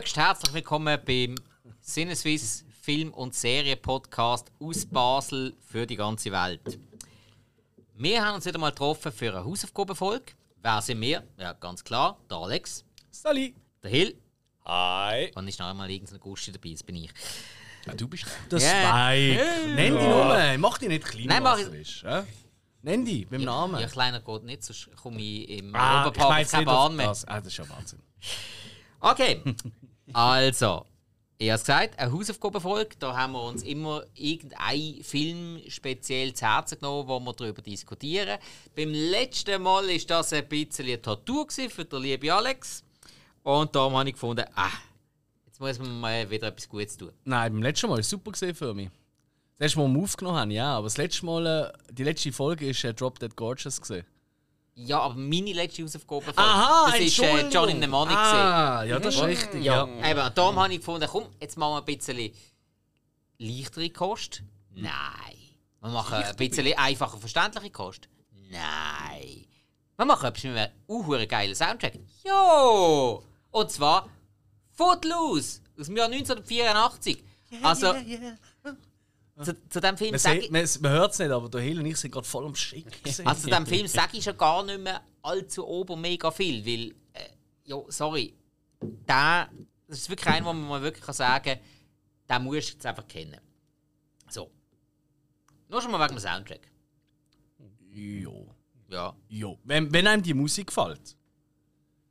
höchst herzlich willkommen beim Sinneswiss Film- und Serie-Podcast aus Basel für die ganze Welt. Wir haben uns wieder mal getroffen für eine Hausaufgabenfolge. Wer sind wir? Ja, ganz klar, der Alex, Sally. der Hill Hi. und ist noch einmal irgendein Gusti dabei, das bin ich. Ja, du bist Der Ja. Spike. Nenn die Nummer. Mach die nicht klein, Nein, mach was ich- du willst. Ja? Nenn die beim Namen. Ja, kleiner geht nicht, sonst komme ich im Ah, ich Oberpark keine Bahn mehr. das. Ah, das ist ja Wahnsinn. Okay, also, ich habe es gesagt, eine Hausaufgabenfolge. Da haben wir uns immer irgendein Film speziell zu Herzen genommen, wo wir darüber diskutieren. Beim letzten Mal war das ein bisschen eine Tortur für den lieben Alex. Und darum habe ich gefunden, ah, jetzt muss man mal wieder etwas Gutes tun. Nein, beim letzten Mal war es super für mich. Das letzte Mal, wo wir aufgenommen haben, ja. Aber das letzte Mal, äh, die letzte Folge war äh, Drop Dead Gorgeous. Gewesen. Ja, aber meine letzte Hausaufgabe Aha, das ist äh, Entschuldigung. John in the Money. gewesen. Ah, ja, das ist richtig. Ja. Eben, und darum habe ich gefunden, komm, jetzt machen wir ein bisschen leichtere Kost. Nein. Wir machen ein bisschen einfacher verständliche Kost. Nein. Wir machen etwas mit einem unhuren geilen Soundtrack. Jo! Und zwar Footloose aus dem Jahr 1984. also, Zu, zu dem Film Man, ich... man, man hört es nicht, aber der Hill und ich sind gerade voll am Schick. Also zu diesem Film sage ich schon gar nicht mehr allzu ober mega viel, weil, äh, ja, sorry, der, das ist wirklich ein, wo man mal wirklich kann sagen kann, den musst du jetzt einfach kennen. So. Nur schon mal wegen dem Soundtrack. Jo. Ja. Jo. Wenn, wenn einem die Musik gefällt.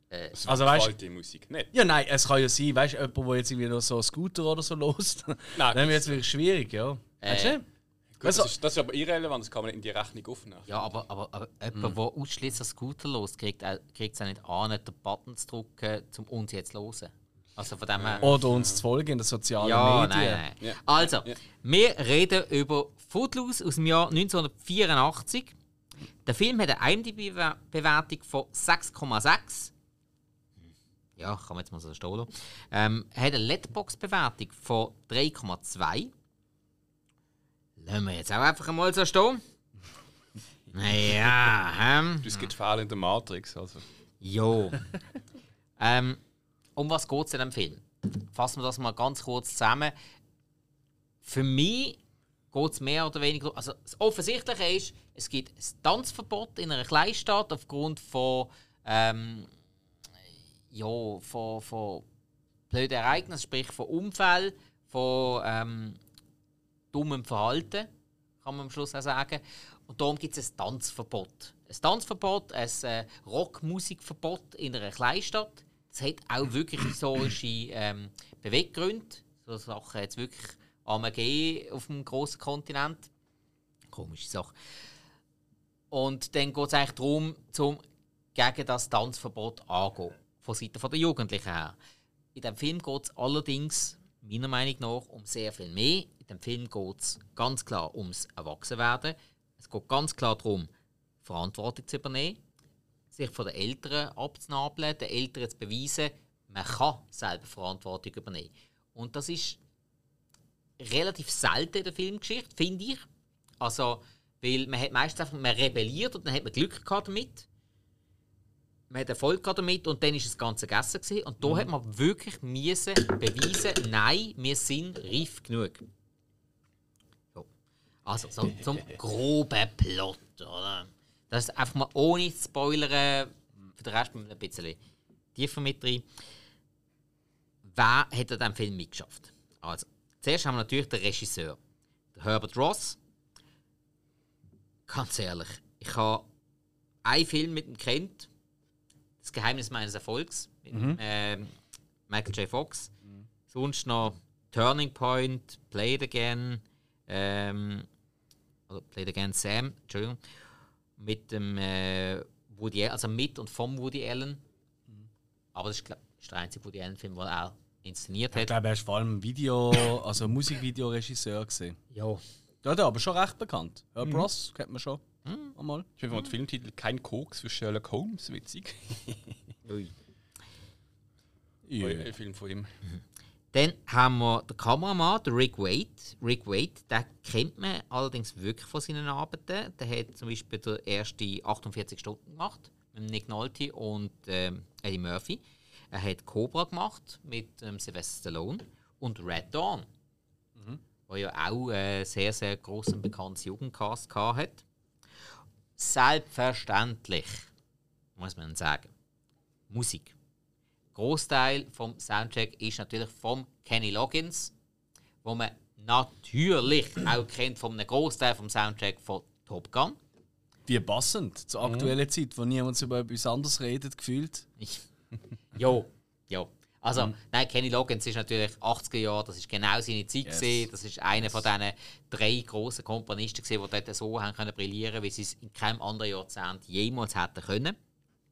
Äh, Also, weißt gefällt die Musik nicht. Ja, nein, es kann ja sein, weißt du, jemand, der jetzt irgendwie noch so einen Scooter oder so lost. Nein, Dann wird es wirklich schwierig, ja. Weißt du? Gut, Also- das, ist, das ist aber irrelevant, das kann man nicht in die Rechnung aufnehmen. ja, aber, aber, aber jemand, der ausschließlich Scooter los, kriegt es auch nicht an, den Button zu drücken, um uns jetzt zu hören. Also von dem her... Oder uns zu folgen in den sozialen Ja, Medien. nein, nein. Ja. Also, Ja. wir reden über Footloose aus dem Jahr 1984. Der Film hat eine IMDb-Bewertung von 6,6. Ja, kann man jetzt mal so stehen lassen. Ähm, hat eine Letterbox-Bewertung von 3,2. Lassen wir jetzt auch einfach einmal so stehen. Naja, ähm. Es gibt Fehler in der Matrix. Also. Jo. ähm, um was geht es in dem Film? Fassen wir das mal ganz kurz zusammen. Für mich geht es mehr oder weniger. Also das Offensichtliche ist, es gibt ein Tanzverbot in einer Kleinstadt aufgrund von, ähm, ja, von, von blöden Ereignissen, sprich von Unfällen, von ähm, dummem Verhalten, kann man am Schluss auch sagen. Und darum gibt es ein Tanzverbot. Ein Tanzverbot, ein äh, Rockmusikverbot in einer Kleinstadt. Das hat auch wirklich historische ähm, Beweggründe. So Sachen jetzt wirklich gegeben auf dem grossen Kontinent. Komische Sache. Und dann geht es eigentlich darum, zum gegen das Tanzverbot angehen. Von Seiten der Jugendlichen her. In dem Film geht es allerdings, meiner Meinung nach, um sehr viel mehr. Dem Film geht es ganz klar ums Erwachsenwerden. Es geht ganz klar darum, Verantwortung zu übernehmen, sich von den Eltern abzunabeln, den Eltern zu beweisen, man kann selber Verantwortung übernehmen. Und das ist relativ selten in der Filmgeschichte, finde ich. Also, weil man hat meistens einfach, man rebelliert und dann hat man Glück gehabt damit. Man hat Erfolg gehabt damit und dann ist das Ganze gegessen gewesen. Und da hat man wirklich müssen beweisen, nein, wir sind reif genug. So. Also, so, zum groben Plot, oder? Das ist einfach mal ohne zu spoilern, für den Rest ein bisschen tiefer mit drin. Wer hat an diesem Film mitgeschafft? Also, zuerst haben wir natürlich den Regisseur, Herbert Ross. Ganz ehrlich, ich habe einen Film mit ihm kennt, Das Geheimnis meines Erfolgs, mit ähm, Michael J. Fox. Sonst noch Turning Point, Play It Again, ähm, oder Play It Again Sam, Entschuldigung, mit dem äh, Woody Allen, also mit und vom Woody Allen. Aber das ist, glaub, ist der einzige Woody Allen-Film, den er inszeniert Ich hat. glaube, er ist vor allem Video, also Musikvideoregisseur gesehen. Ja. Ja, der aber schon recht bekannt. Herb Ross kennt man schon. Einmal. Ich finde den Filmtitel Kein Koks für Sherlock Holmes witzig. Ui. Ja. Ein Film von ihm. Dann haben wir den Kameramann, den Rick Wade. Rick Wade, den kennt man allerdings wirklich von seinen Arbeiten. Der hat zum Beispiel den ersten 48 Stunden gemacht mit Nick Nolte und ähm, Eddie Murphy. Er hat Cobra gemacht mit ähm, Sylvester Stallone und Red Dawn, wo ja auch äh, sehr, sehr groß und bekanntes Jugendcast gehabt hat. Selbstverständlich, muss man sagen, Musik. Großteil vom Soundtrack ist natürlich vom Kenny Loggins, wo man natürlich auch kennt von einem Großteil vom Soundtrack von Top Gun. Wie passend zur aktuellen Zeit, wo niemand über etwas anderes redet, gefühlt. Ich, jo, jo. Also, nein, Kenny Loggins ist natürlich 80er Jahre, das ist genau seine Zeit Yes. gewesen. Das ist einer von diesen drei grossen Komponisten gewesen, die dort so haben können brillieren, wie sie es in keinem anderen Jahrzehnt jemals hätten können.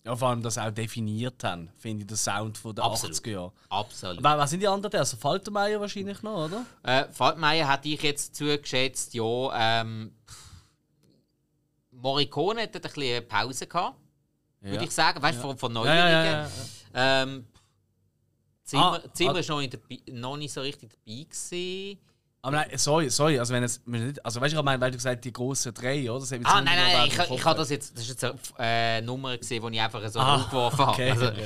Ja, vor allem das auch definiert haben, finde ich, der Sound von der Absolut. 80er Jahre. Absolut. Wer, wer sind die anderen? Also Faltermeier wahrscheinlich noch, oder? Äh, Falkmeier hätte ich jetzt zugeschätzt, ja, ähm, Morricone hat dort ein bisschen Pause gehabt, würde ich sagen, weißt du, von, von Ja, Neuerungen. ja, ja, ja. Ähm, Zimmer, Ah, Zimmer ah. ist noch, in der, noch nicht so richtig dabei gewesen. Aber nein, sorry, sorry, also wenn es, nicht, also weißt du, ich meine, weil du gesagt die grossen drei, oder? Ah, nein, nein, ich, ich, habe das jetzt, das ist jetzt eine äh, Nummer gesehen, die ich einfach so Ah, okay. habe. Also, nein,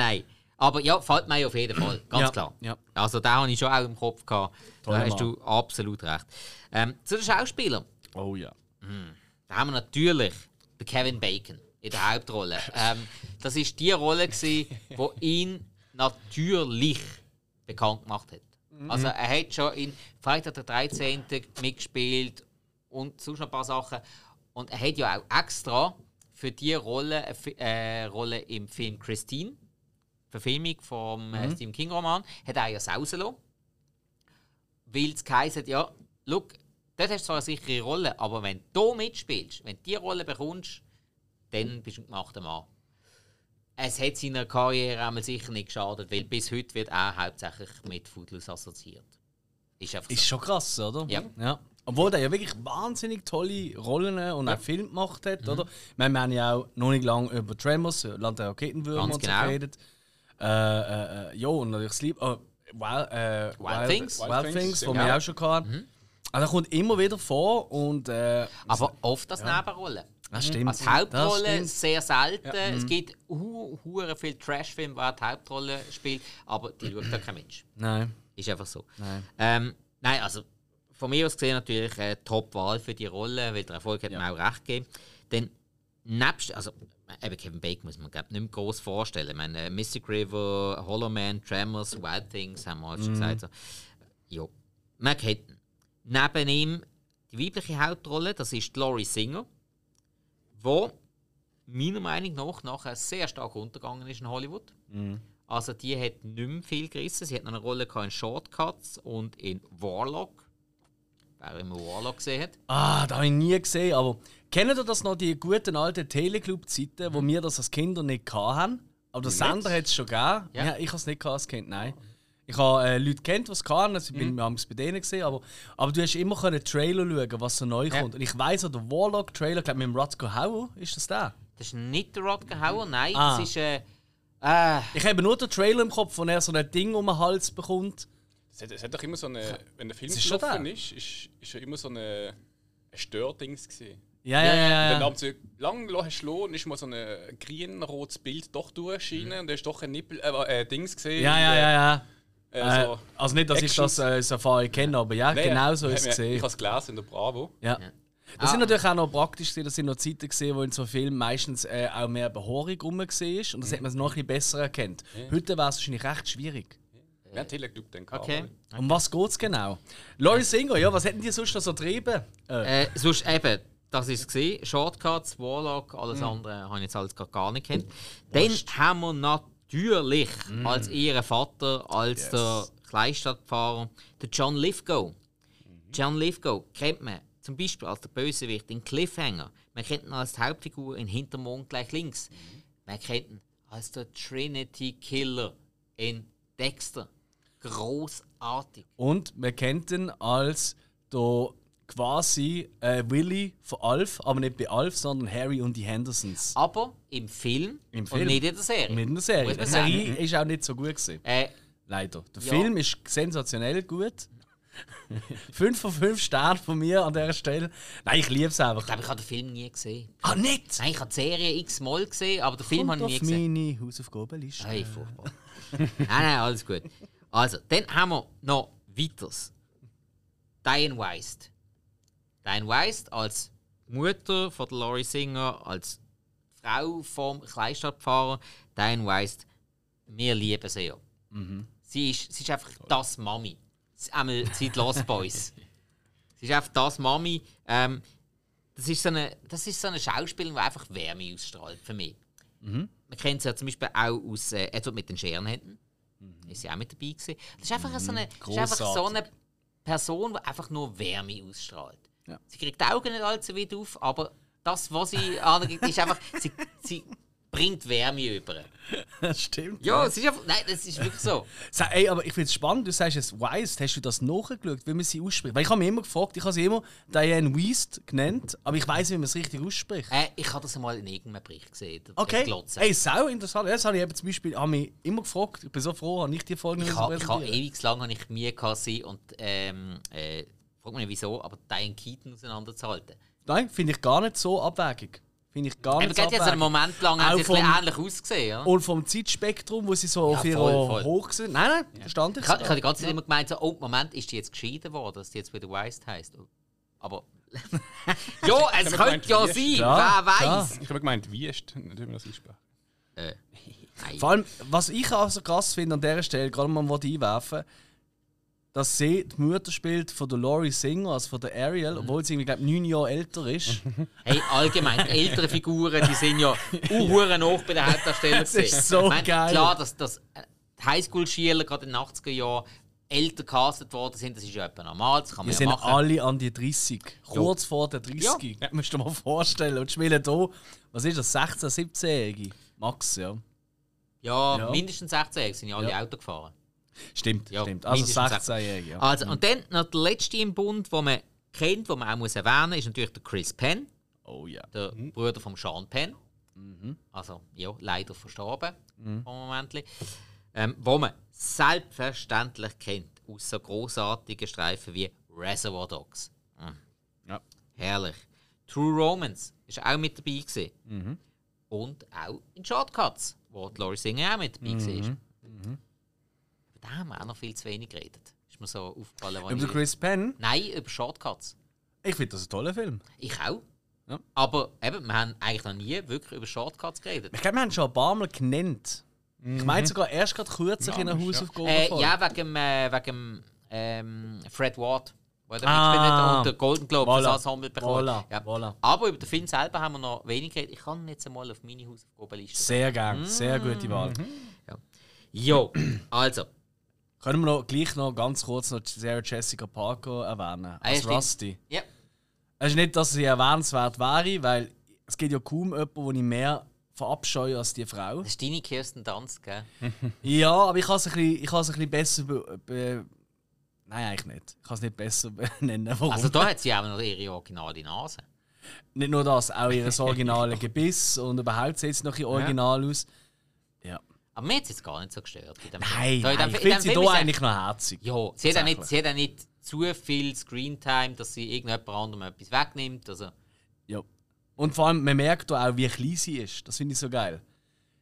nein. Aber ja, fällt mir auf jeden Fall, ganz Ja, klar. ja. Also da habe ich schon auch im Kopf gehabt. Toller Da hast Mann. du absolut recht. Ähm, zu den Schauspielern. Oh ja. Da haben wir natürlich den Kevin Bacon in der Hauptrolle. ähm, das ist die Rolle, die ihn natürlich bekannt gemacht hat. Also er hat schon in Freitag der 13. mitgespielt und sonst noch ein paar Sachen. Und er hat ja auch extra für die Rolle eine Fi- äh, Rolle im Film Christine, Verfilmung vom äh, Stephen King Roman, hat er ja sausen lassen. Weil es hat, ja, look, dort hast du zwar eine sichere Rolle, aber wenn du mitspielst, wenn du diese Rolle bekommst, dann bist du ein gemachter Mann. Es hat seiner Karriere einmal sicher nicht geschadet, weil bis heute wird er hauptsächlich mit Footloose assoziiert. Ist einfach Ist so. schon krass, oder? Ja. ja. Obwohl der ja wirklich wahnsinnig tolle Rollen und auch Filme gemacht hat, Mhm. oder? Ich meine, wir haben ja auch noch nicht lange über Tremors, äh, Land der Raketenwürmer Ganz und so genau. geredet. Äh, äh, äh, ja, und natürlich Sleep. Oh, Wild, äh, Wild Things. Wild, Wild Things, ja. wir auch schon hatten. Also er kommt immer wieder vor und äh, Aber oft als Nebenrolle. Das stimmt. Als Hauptrolle sehr selten. Es gibt hu hure viel Trashfilme, wo er die Hauptrolle spielt, aber die schaut da kein Mensch. Nein. Ist einfach so. Nein. Ähm, nein, also von mir aus gesehen natürlich eine Top-Wahl für die Rolle, weil der Erfolg hat mir auch recht gegeben. Denn nebst, also eben Kevin Bacon muss man glaub, nicht mehr groß vorstellen. Ich meine, äh, Mystic River, Hollow Man, Tremors, Wild Things haben wir alles schon gesagt. So. Ja, man kennt. Neben ihm die weibliche Hauptrolle, das ist Laurie Singer, wo meiner Meinung nach nachher sehr stark untergegangen ist in Hollywood. Also die hat nicht mehr viel gerissen. Sie hat noch eine Rolle in Shortcuts und in Warlock. Wer immer Warlock gesehen hat. Ah, da habe ich nie gesehen, aber kennt ihr das noch, die guten alten Teleclub-Zeiten, wo wir das als Kinder nicht hatten? Aber der Sender hat es schon gegeben. Ja. Ja. ich habe es nicht als Kind, nein. Ich habe äh, Leute kennt, die es hatten, also ich bin mhm. bei denen gesehen, aber, aber du hast immer können Trailer schauen, was so neu Ja. kommt. Und ich weiss auch, der Warlock-Trailer, glaube mit dem Rutger Hauer, ist das der? Das ist nicht der Rodger Hauer, nein. Ah. Das ist. Äh, äh, Ich habe nur den Trailer im Kopf, wo er so ein Ding um den Hals bekommt. Es hat, es hat doch immer so eine. Wenn der Film ist schon gelaufen ist, ist, ist ja immer so eine, ein Stördings gewesen. Ja, ja, ja. Wenn ja, du ja. lang hast du lassen, ist mal so ein grün-rotes Bild doch durchgeschienen und da ist doch ein Nippel, äh, äh, Dings gesehen. ja, ja, ja. ja. Äh, Äh, so. also nicht, dass ich das äh, als Erfahrung kenne, aber ja, Nein, genau so ist es ich- gesehen. Ich habe es gelesen in der Bravo. Ja. Das sind natürlich auch noch praktisch gewesen, das sind noch Zeiten gesehen, wo in so Filmen meistens äh, auch mehr Behaarung rum war und das hat man noch ein bisschen besser erkannt. Heute wäre es wahrscheinlich recht schwierig. Wir haben Teleclub dann gehabt. okay. Um was geht es genau? Laurie Singer, ja, was hätten die sonst noch so getrieben? Äh, Äh, sonst eben, das ist gesehen. Shortcuts, Warlock, alles andere habe ich jetzt alles gar nicht kennt. Dann haben wir natürlich als ihren Vater, als der Kleinstadtfahrer, den John Lithgow. John Lithgow kennt man zum Beispiel als der Bösewicht in Cliffhanger. Man kennt ihn als die Hauptfigur in Hintermond gleich links. Man kennt ihn als der Trinity Killer in Dexter. Großartig. und man kennt ihn als der quasi äh, Willy von Alf, aber nicht bei Alf, sondern Harry und die Hendersons. Aber im Film, Im und Film. nicht in der Serie. Mit einer Serie. Muss Die. Serie ist auch nicht so gut gewesen. Äh, Leider. Der Ja. Film ist sensationell gut. 5 von 5 Sternen von mir an dieser Stelle. Nein, ich liebe es Ich einfach. glaube, ich habe den Film nie gesehen. Ah, nicht! Nein, ich habe die Serie x-mal gesehen, aber den Film habe ich nie gesehen. meine Hausaufgabenliste. Hey, furchtbar. nein, nein, alles gut. Also, dann haben wir noch weiteres. Diane Weist. Diane Weist als Mutter von der Laurie Singer, als Frau vom Kleinstadtpfarrer. Diane Weist, wir lieben sie ja. Sie, ist, sie ist einfach das Mami. Sie- Einmal seit Lost Boys. Sie ist einfach das Mami. Ähm, das, ist so eine, das ist so eine Schauspielerin, die einfach Wärme ausstrahlt für mich. Man kennt sie ja zum Beispiel auch aus äh, Edward mit den Scherenhänden. Ist sie auch mit dabei gewesen. Das ist einfach, so, eine, ist einfach so eine Person, die einfach nur Wärme ausstrahlt. Ja. Sie kriegt die Augen nicht allzu weit auf, aber das, was sie angibt, ist einfach, sie, sie bringt Wärme über. Das stimmt. Ja, es ist einfach, nein, das ist wirklich so. Ey, aber ich finde es spannend, du sagst es Weist, hast du das nachgeschaut, wie man sie ausspricht? Weil ich habe mich immer gefragt, ich habe sie immer Diane Weist genannt, aber ich weiß, wie man es richtig ausspricht. Äh, ich habe das einmal in irgendeinem Bericht gesehen. Okay. Ey, sau interessant. Das habe ich eben zum Beispiel habe mich immer gefragt. Ich bin so froh, habe ich die Folge Ich nicht habe ich ha präsentieren. ewig lang habe ich sie und ähm, äh, frag mich nicht wieso, aber Diane Keaton auseinanderzuhalten. Nein, finde ich gar nicht so abwägig. Finde ich gar Aber nicht so jetzt einen. Moment lang Auch vom- ähnlich ausgesehen. Ja? Und vom Zeitspektrum, wo sie so Ja, auf ihrer hoch sind. Nein, nein, verstand ich. Ich, ich habe die ganze Zeit immer gemeint, so, oh, Moment, ist die jetzt geschieden worden, dass die jetzt wieder Weist heisst. Aber. ja, es könnte ja sein, Ja, wer weiß. Ich habe gemeint, wie ist nicht, wie man das ausspricht. Äh. Vor allem, was ich auch so krass finde an dieser Stelle, gerade mal einwerfen, dass sie die Mutter spielt von der Laurie Singer, also von der Ariel, obwohl sie irgendwie, glaube neun Jahre älter ist. Hey, allgemein, die älteren Figuren, die sind ja uhuere hoch bei den Hauptdarstellern. Das ist so Ich meine, geil. Klar, dass, dass äh, Highschool-Schüler gerade in den 80er Jahren älter castet worden sind, das ist ja etwa normal, das kann man Wir ja sind machen. alle an die 30. Kurz vor der 30. Ja. Musst du dir mal vorstellen. Und spielen hier, was ist das, 16-, 17-Jährige? Max, ja. Ja, Ja. mindestens 16 sind ja alle Ja. Auto gefahren. Stimmt, Ja, stimmt. Also mindestens 16-Jährige, ja. Also, und dann noch der letzte im Bund, den man kennt, den man auch muss erwähnen muss, ist natürlich der Chris Penn, Oh ja. der Bruder von Sean Penn. Also, ja, leider verstorben mhm. vom Moment. Ähm, wo man selbstverständlich kennt aus so großartigen Streifen wie Reservoir Dogs. Mhm. Ja. Herrlich. True Romance ist auch mit dabei gewesen. Und auch in Shortcuts, wo Laurie Singer auch mit dabei war. Den haben wir auch noch viel zu wenig geredet. Ist mir so aufgefallen, Über ich- Chris Penn, Nein, über Shortcuts. ich finde das ein toller Film. Ich auch. Ja. Aber eben, wir haben eigentlich noch nie wirklich über Shortcuts geredet. Ich glaube, wir haben schon ein paar Mal genannt. Ich meine sogar erst gerade kürzlich in einer Ja, Hausaufgabe. Äh, ja, wegen, äh, wegen ähm, Fred Ward, der da Ah. und den Golden Globe Voilà. fürs Ensemble bekommen. Voilà, Ja. voilà. Aber über den Film selber haben wir noch wenig geredet. Ich kann ihn jetzt einmal auf meine Hausaufgabenliste. Sehr gern, sehr gute Wahl. Jo, also, Können wir noch, gleich noch ganz kurz noch Sarah Jessica Parker erwähnen? Ah, ja, Als. Rusty. ja. Es ist nicht, dass sie erwähnenswert wäre, weil es gibt ja kaum jemanden, den ich mehr verabscheue als die Frau. Das ist deine Kirsten Dunst, gell? Ja, aber ich kann es ein bisschen, ich ein bisschen besser. Be be Nein, eigentlich nicht. Ich kann es nicht besser benennen. Warum? Also da hat sie auch noch ihre originale Nase. nicht nur das, auch ihr originale Gebiss und überhaupt sieht es noch ein original aus. Aber mir hat es jetzt gar nicht so gestört. Nein. Da in nein ich in finde sie hier eigentlich noch herzig. Ja, sie hat, auch nicht, sie hat auch nicht zu viel Screentime, dass sie irgendjemand anderem etwas wegnimmt. Also, Ja. Und vor allem, man merkt auch, wie klein sie ist. Das finde ich so geil.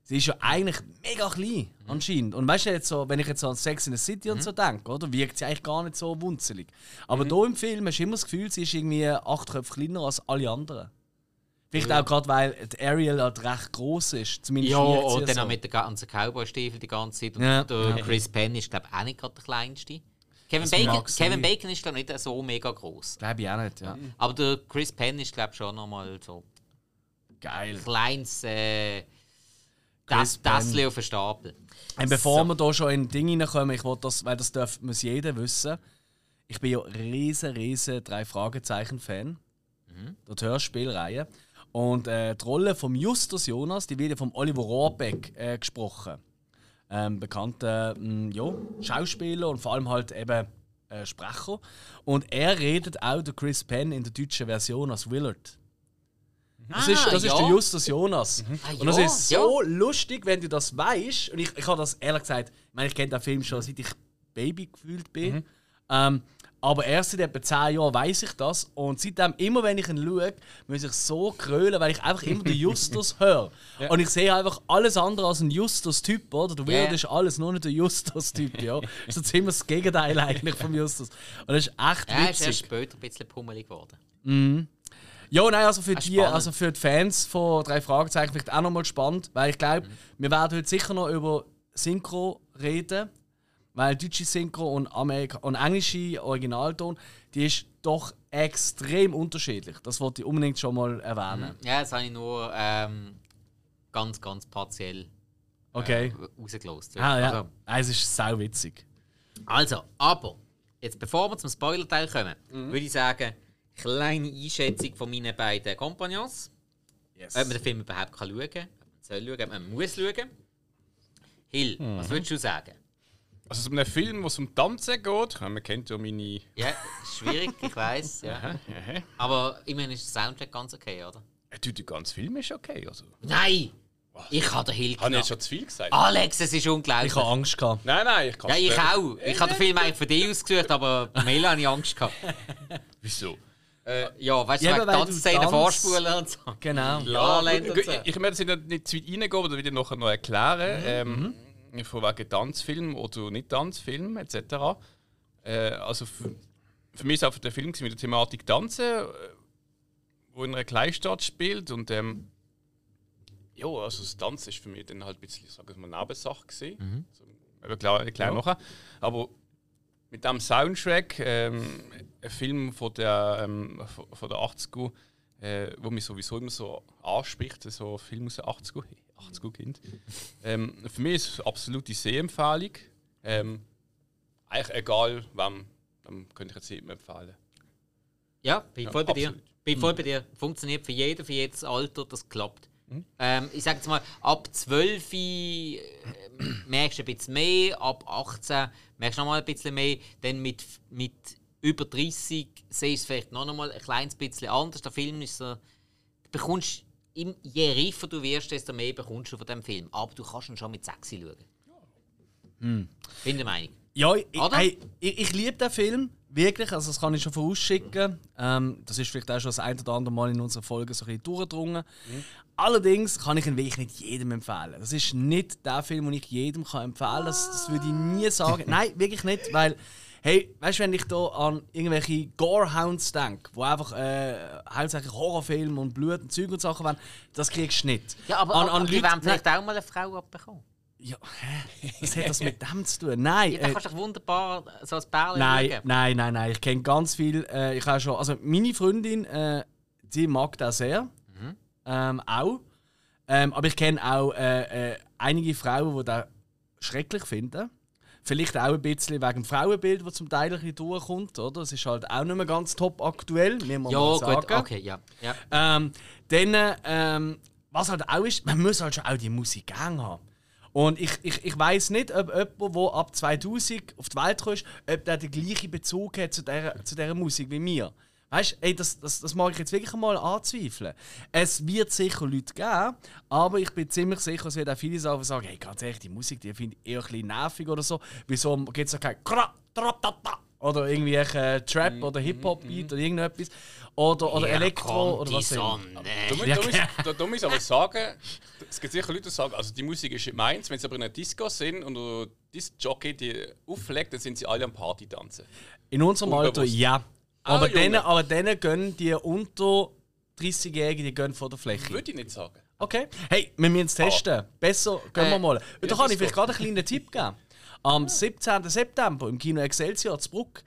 Sie ist ja eigentlich mega klein, Mhm. anscheinend. Und weißt du, jetzt so, wenn ich jetzt so an Sex in the City und so denke, oder, wirkt sie eigentlich gar nicht so wunzelig. Aber Mhm. hier im Film hast du immer das Gefühl, sie ist irgendwie acht Köpfe kleiner als alle anderen. Vielleicht auch gerade, weil Ariel halt recht groß ist. Zumindest ja, und dann so. auch mit den ganzen Cowboy-Stiefeln die ganze Zeit. Und Ja. der Ja. Chris Penn ist, glaube ich, auch nicht gerade der kleinste. Kevin Das Bacon. Kevin Bacon ist, glaube ich, nicht so mega groß. Glaube ich auch nicht, ja. Aber der Chris Penn ist, glaube ich, schon nochmal so Geil. kleines äh, das, Tässchen auf den Stapel. Und bevor So. wir hier schon in Dinge hineinkommen, ich das, weil das darf, muss jeder wissen. Ich bin ja riesen, riesen drei Fragezeichen-Fan. Der Hörspielreihe. Und äh, die Rolle von Justus Jonas, die wird ja von Oliver Rohrbeck äh, gesprochen. Ähm, bekannter mh, ja, Schauspieler und vor allem halt eben äh, Sprecher. Und er redet auch der Chris Penn in der deutschen Version als Willard. Das, ist, das ist Ah, ja. der Justus Jonas. Ah, Und das ja, ist so lustig, wenn du das weißt. Und ich, ich habe das ehrlich gesagt, ich meine, ich kenne den Film schon seit ich Baby gefühlt bin. Ähm, aber erst seit etwa 10 Jahren weiß ich das. Und seitdem, immer wenn ich ihn schaue, muss ich so krölen, weil ich einfach immer den Justus höre. Und ich sehe einfach alles andere als ein Justus-Typ, oder? Ja. ist alles nur nicht der Justus-Typ, ja. Das ist so ziemlich das Gegenteil eigentlich vom Justus. Und das ist echt Ja, ist erst witzig. später ein bisschen pummelig geworden. Ja, nein, also für, die, also für die Fans von drei Fragezeichen vielleicht auch nochmal spannend, weil ich glaube, wir werden heute sicher noch über Synchro reden, weil deutsche Synchro und, Amerika und englische Originalton, die ist doch extrem unterschiedlich. Das wollte ich unbedingt schon mal erwähnen. Ja, das habe ich nur ähm, ganz, ganz partiell Okay. äh, rausgelost. ah, ja. Also, es ist sau witzig. Also, aber, jetzt bevor wir zum Spoiler-Teil kommen, Mhm. würde ich sagen, kleine Einschätzung von meinen beiden Kompagnons. Yes. Ob man den Film überhaupt kann schauen kann, ob man soll schauen, ob man muss schauen. Hill, Mhm. was würdest du sagen? Also so einem Film, wo es um Tanzen geht, man kennt ja meine... Ja, schwierig, ich weiß. Ja. Aber immerhin ist der Soundtrack ganz okay, oder? Ja, du, der ganze Film ist okay. Also. Nein! Ich habe den Hill Habe ich jetzt schon zu viel gesagt? Alex, es ist unglaublich. Ich habe Angst gehabt. Nein, nein, ich kann ja, ich auch. Ich habe den Film eigentlich für dich ausgesucht, aber Mela hatte ich Angst. Gehabt. Wieso? Äh, ja, weißt du, Ja, wegen Tanzszenen vorspulen und so. Genau. Gut, so. ich, ich möchte jetzt nicht zu weit reingehen, aber wieder nachher noch erklären. Mhm. Ähm, von wegen Tanzfilm oder nicht Tanzfilm etc. Äh, also für, für mich ist auch der Film mit der Thematik Tanzen, äh, wo in einer Kleinstadt spielt und ähm, ja, also das Tanzen ist für mich dann halt ein bisschen, sagen wir mal, Nebensache gewesen. Mhm. Also, eben klar, klar nachher. Aber mit dem Soundtrack, ähm, ein Film von der, ähm, von der 80er, äh, wo mich sowieso immer so anspricht, so Film aus den 80er, 80er Kind. ähm, für mich ist es eine absolute Sehempfehlung. Ähm, eigentlich egal, wem, wem könnte ich jetzt jedem empfehlen. Ja, bin Ja, voll bei dir. absolut. Bin voll bei dir. Funktioniert für jeden, für jedes Alter, das klappt. Ähm, ich sage jetzt mal, ab 12 äh, merkst du ein bisschen mehr, ab 18 merkst du noch mal ein bisschen mehr, dann mit, mit über 30 siehst du es vielleicht noch mal ein kleines bisschen anders. Der Film ist so, du bekommst, im, je reifer du wirst, desto mehr bekommst du von dem Film. Aber du kannst ihn schon mit 6 schauen. Bin der Meinung. Ja, ich, hey, ich, ich liebe den Film. Wirklich, also das kann ich schon vorausschicken. Ähm, das ist vielleicht auch schon das ein oder andere Mal in unserer Folge so ein bisschen durchgedrungen. Allerdings kann ich ihn wirklich nicht jedem empfehlen. Das ist nicht der Film, den ich jedem kann empfehlen kann. Das, das würde ich nie sagen. Nein, wirklich nicht, weil... Hey, weißt du, wenn ich da an irgendwelche Gorehounds denke, wo einfach äh, hauptsächlich Horrorfilme und Blut und Zeug und Sachen waren, das kriegst du nicht. Ja, aber, an, aber an die Leute- werden vielleicht auch mal eine Frau abbekommen. Ja, hä? Was hat das mit dem zu tun? Nein, Ja, dann äh, kannst du doch wunderbar so als Bärchen Nein, nein, nein, nein. Ich kenne ganz viel. Äh, ich habe schon, also meine Freundin, äh, die mag das sehr, ähm, auch. Ähm, aber ich kenne auch äh, äh, einige Frauen, die das schrecklich finden. Vielleicht auch ein bisschen wegen dem Frauenbild, das zum Teil ein bisschen durchkommt, oder? Das ist halt auch nicht mehr ganz top aktuell, muss man Ja, mal gut, sagen. okay, ja. ja. Ähm, dann, ähm, was halt auch ist, man muss halt schon auch die Musik gern haben. Und ich, ich, ich weiß nicht, ob jemand, der ab 2000 auf die Welt kam, ob der den gleichen Bezug hat zu dieser, zu dieser Musik wie mir. Weißt du, das, das, das mag ich jetzt wirklich mal anzweifeln. Es wird sicher Leute geben, aber ich bin ziemlich sicher, es wird auch viele Sachen sagen, hey, ganz ehrlich, die Musik, die finde ich eher ein bisschen nervig oder so. Wieso gibt es kein ta, ta, oder irgendwie äh, Trap oder Hip-Hop-Beat oder irgendetwas. Oder, oder Hier Elektro oder was auch immer. Da, muss- da, da, da ich aber sagen, es gibt sicher Leute, die sagen, also die Musik ist nicht meins, wenn sie aber in einer Disco sind und der Disc-Jockey die auflegt, dann sind sie alle am Party tanzen. In unserem Alter, ja. Aber, Ah, denen, aber denen gönnen die unter 30-Jährigen, die gönnen von der Fläche. Würde ich nicht sagen. Okay. Hey, wir müssen es testen. Besser gehen wir Äh, mal. Und da kann ich vielleicht gerade einen kleinen Tipp geben. Am 17. September im Kino Excelsior zu Bruck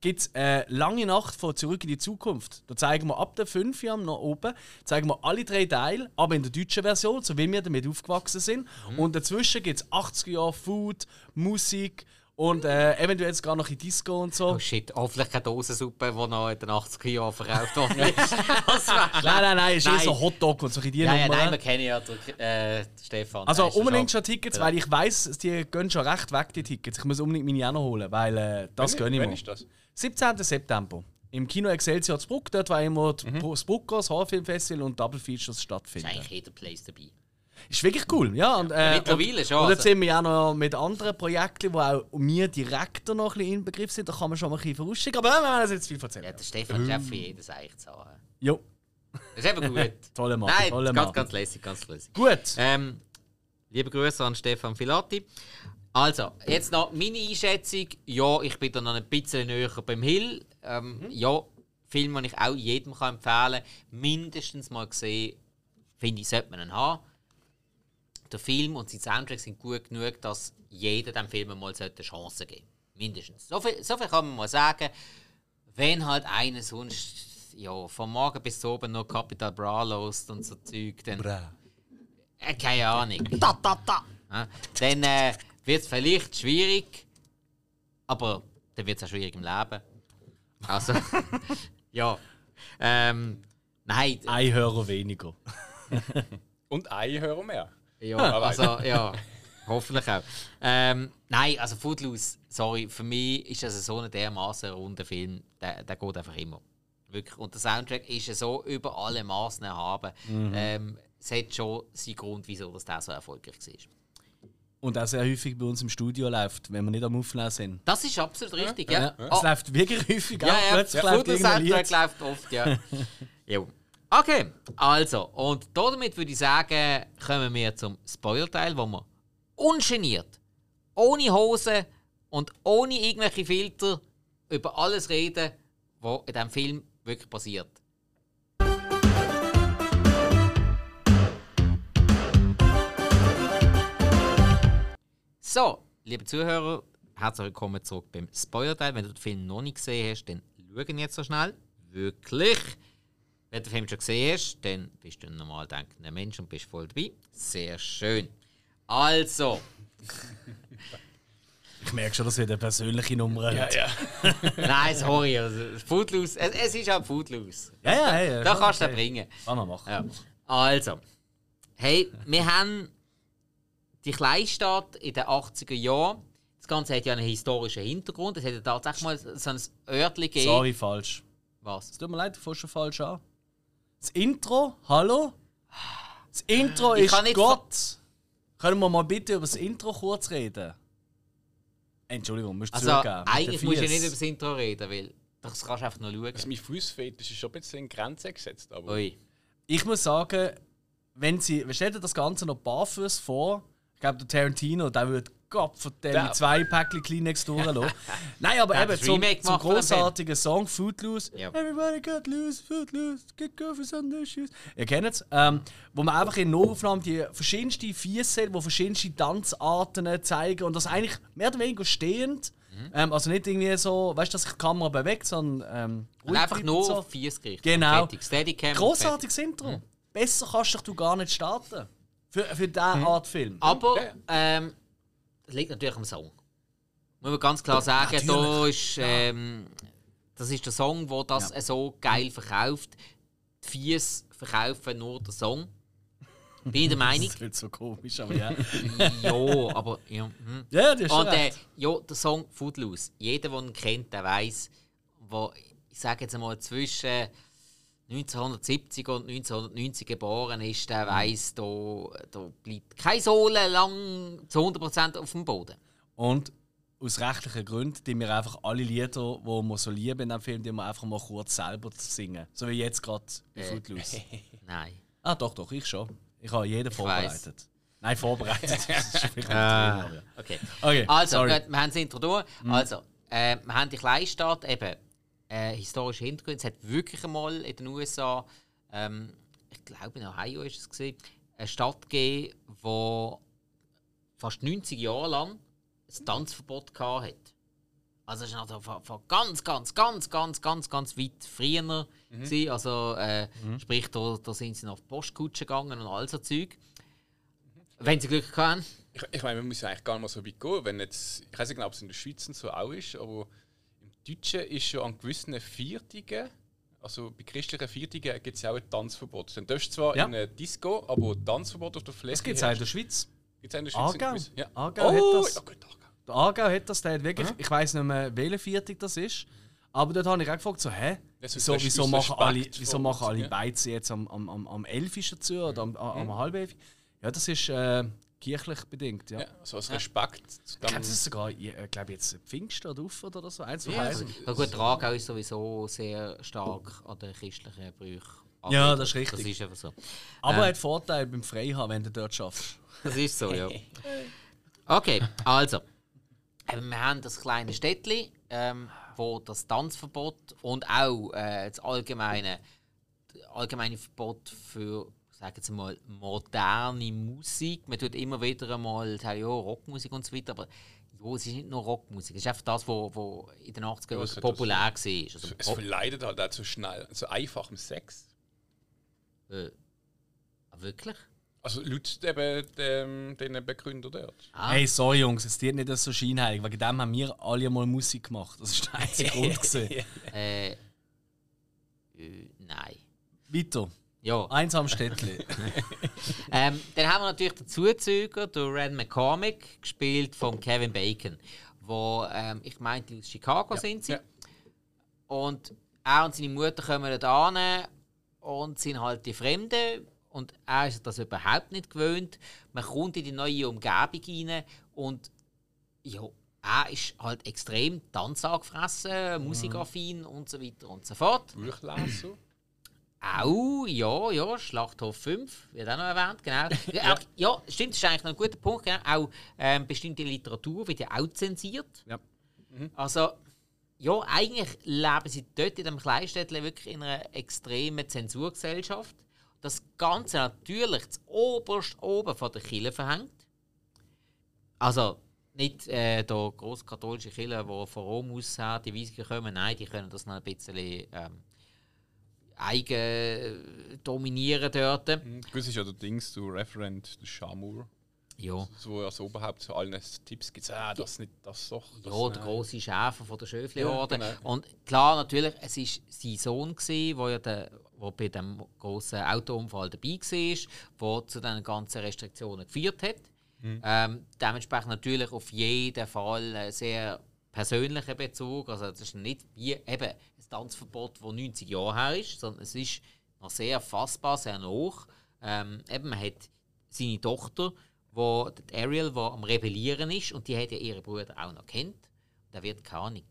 gibt es eine lange Nacht von Zurück in die Zukunft. Da zeigen wir ab der 5 Uhr nach oben zeigen wir alle drei Teile, aber in der deutschen Version, so wie wir damit aufgewachsen sind. Und dazwischen gibt es 80er Jahre Food, Musik und äh, eventuell sogar noch ein Disco und so. Oh shit, hoffentlich keine Dosensuppe, die noch in den 80er Jahren verkauft worden ist. Nein, nein, nein, es ist eher Nein. so Hotdog und so in die Ja, ja, Nummer. nein, wir kennen ja den, äh, Stefan. Also ist ja unbedingt schon- Tickets, weil ich weiß, die gehen schon recht weg, die Tickets. Ich muss unbedingt meine auch noch holen, weil äh, das gönne ich mir. ist das? 17. September. Im Kino Excelsior zu Bruck, dort war immer Mhm. das Brucker, das Horrorfilmfestival und Double Features ist stattfinden. eigentlich jeder Place dabei. Ist wirklich cool, ja. Und, äh, Mittlerweile schon, Und jetzt also. sind wir ja noch mit anderen Projekten, wo auch wir direkt noch ein bisschen in Begriff sind. Da kann man schon mal ein bisschen vorausschicken. Aber äh, wir werden jetzt viel erzählen. Ja, der Stefan schafft für jedes eigentlich zu haben. Jo, Das ist eben gut. toller Mann. Nein, toller ganz, Mann. ganz lässig, ganz lässig. Gut. Ähm, liebe Grüße an Stefan Filati. Also, jetzt noch meine Einschätzung. Ja, ich bin da noch ein bisschen näher beim Hill. Ähm, Ja, Film, den ich auch jedem kann empfehlen kann. Mindestens mal gesehen, finde ich, sollte man ihn haben. Der Film und sein Soundtrack sind gut genug, dass jeder dem Film mal eine Chance geben sollte. Mindestens. So viel, so viel kann man mal sagen. Wenn halt einer sonst ja, vom Morgen bis Abend noch Capital Bra lost und so Zeug, dann. Äh, keine Ahnung. Da, da, da. Ja, dann äh, wird es vielleicht schwierig, aber dann wird es auch schwierig im Leben. Also, ja. Ähm, nein, Ein Hörer weniger. Und ein Hörer mehr. Ja, also, ja, hoffentlich auch. Ähm, nein, also Footloose, sorry, für mich ist das so ein dermaßen runder Film, der, der geht einfach immer. Wirklich. Und der Soundtrack ist ja so über alle Maßen erhaben. Ähm, es hat schon seinen Grund, wieso das der so erfolgreich war. Und auch sehr häufig bei uns im Studio läuft, wenn wir nicht am Aufnehmen sind. Das ist absolut richtig, ja. Ja, Oh, Es läuft wirklich häufig Ja, auch. ja, Plötzlich ja läuft Soundtrack läuft oft, ja. jo. Okay, also, und damit würde ich sagen, kommen wir zum Spoiler-Teil, wo wir ungeniert, ohne Hose und ohne irgendwelche Filter über alles reden, was in diesem Film wirklich passiert. So, liebe Zuhörer, herzlich willkommen zurück beim Spoiler-Teil. Wenn du den Film noch nicht gesehen hast, dann schau ihn jetzt so schnell. Wirklich. Wenn du den Film schon gesehen hast, dann bist du ein normal denkender Mensch und bist voll dabei. Sehr schön. Also, Ich merke schon, dass wir eine persönliche Nummer Ja, hat. ja. nein, sorry. Also, Footloose, es, es ist auch Footloose. ja, ja. ja, Da kannst du okay. bringen. Kann man machen. Ja. Also, hey, wir haben die Kleinstadt in den 80er Jahren. Das Ganze hat ja einen historischen Hintergrund. Es hat ja tatsächlich mal so ein Örtchen gegeben. Sorry, falsch. Was? Es tut mir leid, du fängst schon falsch an. Das Intro, hallo? Das Intro Ich ist Gott. Können wir mal bitte über das Intro kurz reden? Entschuldigung, musst du Also, zugeben. eigentlich musst du ja nicht über das Intro reden, weil das kannst du einfach nur schauen. Also mein Fußfetisch ist schon ein bisschen in Grenzen gesetzt. Aber Ui. Ich muss sagen, wenn sie. Stell dir das Ganze noch barfuß vor. Ich glaube, der Tarantino, der würde Gott von dem Der- mit zwei Päckchen Kleenex durchlassen. Nein, aber eben zum, zum großartigen Song Footloose. Ja. Everybody got loose, footloose, get go for some shoes. Ihr kennt es. Ähm, wo man einfach in Nahaufnahmen die verschiedensten hat, die verschiedenste Tanzarten zeigen und das eigentlich mehr oder weniger stehend. Mhm. Ähm, also nicht irgendwie so, weißt du, dass sich die Kamera bewegt, sondern ähm, einfach nur so. Fies gerichtet. Genau. Großartiges Intro. Besser kannst du gar nicht starten. Für, für diese Art Film. Aber ähm, liegt natürlich am Song. Muss man ganz klar sagen, da ist, ähm, das ist der Song, der das Ja. so geil verkauft. Die Fies verkaufen nur den Song. Bin ich der Meinung. Das wird so komisch, aber ja. ja, aber ja. hm. ja, das ist Und äh, ja, der Song Footloose. Jeder, der ihn kennt, der weiß, wo ich sage jetzt einmal zwischen 1970 und 1990 geboren ist, der weiß, da, da bleibt keine Sohle lang zu 100% auf dem Boden. Und aus rechtlichen Gründen, die wir einfach alle Lieder, die wir so lieben in diesem Film, die wir einfach mal kurz selber singen. So wie jetzt gerade bei Äh. Footloose. Nein. Ah, doch, doch, ich schon. Ich habe jeden weiss. vorbereitet. Nein, vorbereitet. Ah. drin. Okay. Okay, Also, sorry. wir haben das Intro durch. Also, äh, wir haben die Kleinstadt, eben äh, historische Hintergründe. Es hat wirklich einmal in den USA, ähm, ich glaube in Ohio ist es gesehen, eine Stadt gegeben, die fast 90 Jahre lang ein Tanzverbot gehabt hat. Also es ist noch von, von ganz, ganz, ganz, ganz, ganz, ganz weit früher. gewesen. Also äh, sprich, da, da sind sie auf die Postkutsche gegangen und all so Zeug. Wenn sie Glück haben. ich, ich meine, man muss ja eigentlich gar nicht mal so weit gehen. Wenn jetzt, ich weiß nicht genau, ob es in der Schweiz so auch ist, aber Deutschen ist schon an gewissen Viertigen, also bei christlichen Viertigen gibt es ja auch ein Tanzverbot. Dann darfst du zwar Ja. in eine Disco, aber Tanzverbot auf der Fläche. Das gibt es auch in der Schweiz. Gibt es in der Schweiz? Aargau. Ja. Aargau hat oh, das. Ja, gut, Aargau. Der Aargau hat das, der hat wirklich, ich weiß nicht mehr, welche Viertel das ist. Aber dort habe ich auch gefragt, so, hä? Wieso, wieso machen alle, wieso machen alle. Beizen jetzt am, am, am, am 11 dazu oder am, am, am halb 11? Ja, das ist äh, kirchlich bedingt, ja. Ja, so als Respekt Ich glaube, dem. das ist sogar, ich äh, glaube jetzt Pfingst oder Ufer oder so. Eins von Ja, also, ja, gut, Tragau ist sowieso sehr stark an den christlichen Brüchen. Ja, abgebildet. das ist richtig. Das ist einfach so. Aber Ähm. hat Vorteil beim Freihaben, wenn du dort schaffst. Das ist so, ja. Okay, also. Ähm, wir haben das kleine Städtchen, ähm, wo das Tanzverbot und auch äh, das allgemeine, allgemeine Verbot für, sagen wir mal, moderne Musik. Man tut immer wieder einmal sagen, ja, Rockmusik und so weiter, aber ja, es ist nicht nur Rockmusik. Es ist einfach das, was wo, wo in den 80er Ja, Jahren hat populär war. Also, Es verleidet halt auch zu schnell, zu einfachem Sex. äh, ah, wirklich? Also laut eben dem, den Begründer dort. Ah, Hey, sorry Jungs, es wird nicht so scheinheilig. Wegen dem haben wir alle mal Musik gemacht. Das ist der einzige Grund. gewesen. äh, äh, nein. Weiter. Ja. Einsam Städtli. Ähm, dann haben wir natürlich den Zuzüger, der Ren McCormick, gespielt von Kevin Bacon, wo ähm, ich meinte aus Chicago sind sie. ja. Und er und seine Mutter kommen da hin und sind halt die Fremden. Und er ist das überhaupt nicht gewöhnt. Man kommt in die neue Umgebung rein und ja, er ist halt extrem tanzangefressen, musikaffin und so weiter und so fort. Buchleser. Auch, ja, ja, Schlachthof 5, wird auch noch erwähnt, genau. ja. Auch, ja, stimmt, das ist eigentlich noch ein guter Punkt. Genau. Auch ähm, bestimmte Literatur wird ja auch zensiert. Ja. Also, ja, eigentlich leben sie dort in dem Kleinstädtchen wirklich in einer extremen Zensurgesellschaft. Das Ganze natürlich das oberst oben von der Kirche verhängt. Also, nicht äh, der grosskatholische Kirche, die von Rom aus die Weisungen kommen, nein, die können das noch ein bisschen ähm, eigen äh, dominieren dort. Mhm. Das ist ja der Dings, du Referent, der Schamur. Ja. So als Oberhaupt zu allen Tipps gibt. Ah, das nicht, das doch. Das Ja, der große Schäfer von der Schöfli-Horde. Ja, genau. Und klar, natürlich, es war sein Sohn, der ja der, wo bei dem großen Autounfall dabei war, der zu diesen ganzen Restriktionen geführt hat. Mhm. Ähm, dementsprechend natürlich auf jeden Fall einen sehr persönlichen Bezug. Also, das ist nicht wie eben Tanzverbot, das 90 Jahre her ist, sondern es ist noch sehr fassbar, sehr hoch. Ähm, eben, man hat seine Tochter, wo die Ariel, die am Rebellieren ist, und die hat ja ihren Bruder auch noch kennt. Der wird keine Ahnung,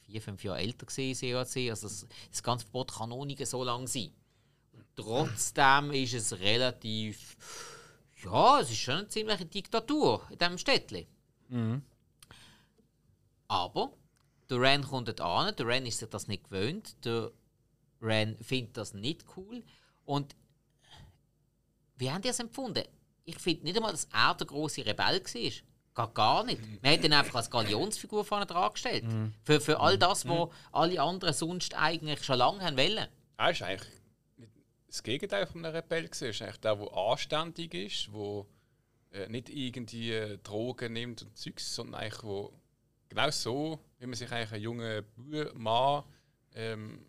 vier, fünf Jahre älter gewesen, CAC. Also das, das ganze Verbot kann noch nicht so lang sein. Und trotzdem ist es relativ. Ja, es ist schon eine ziemliche Diktatur in diesem Städtchen. Aber der Ren kommt dort an, der Ren ist sich das nicht gewöhnt, der Ren findet das nicht cool. Und wie haben die es empfunden? Ich finde nicht einmal, dass er der große Rebell war. Gar, gar nicht. Man hat ihn einfach als Galionsfigur vorne dran gestellt. Für, für all das, was alle anderen sonst eigentlich schon lange haben wollen. Er ist eigentlich das Gegenteil von einem Rebell. Er ist eigentlich der, der anständig ist, der äh, nicht irgendwie Drogen nimmt und Zeugs, sondern eigentlich wo genau so, wie man sich eigentlich einen jungen Mann ähm,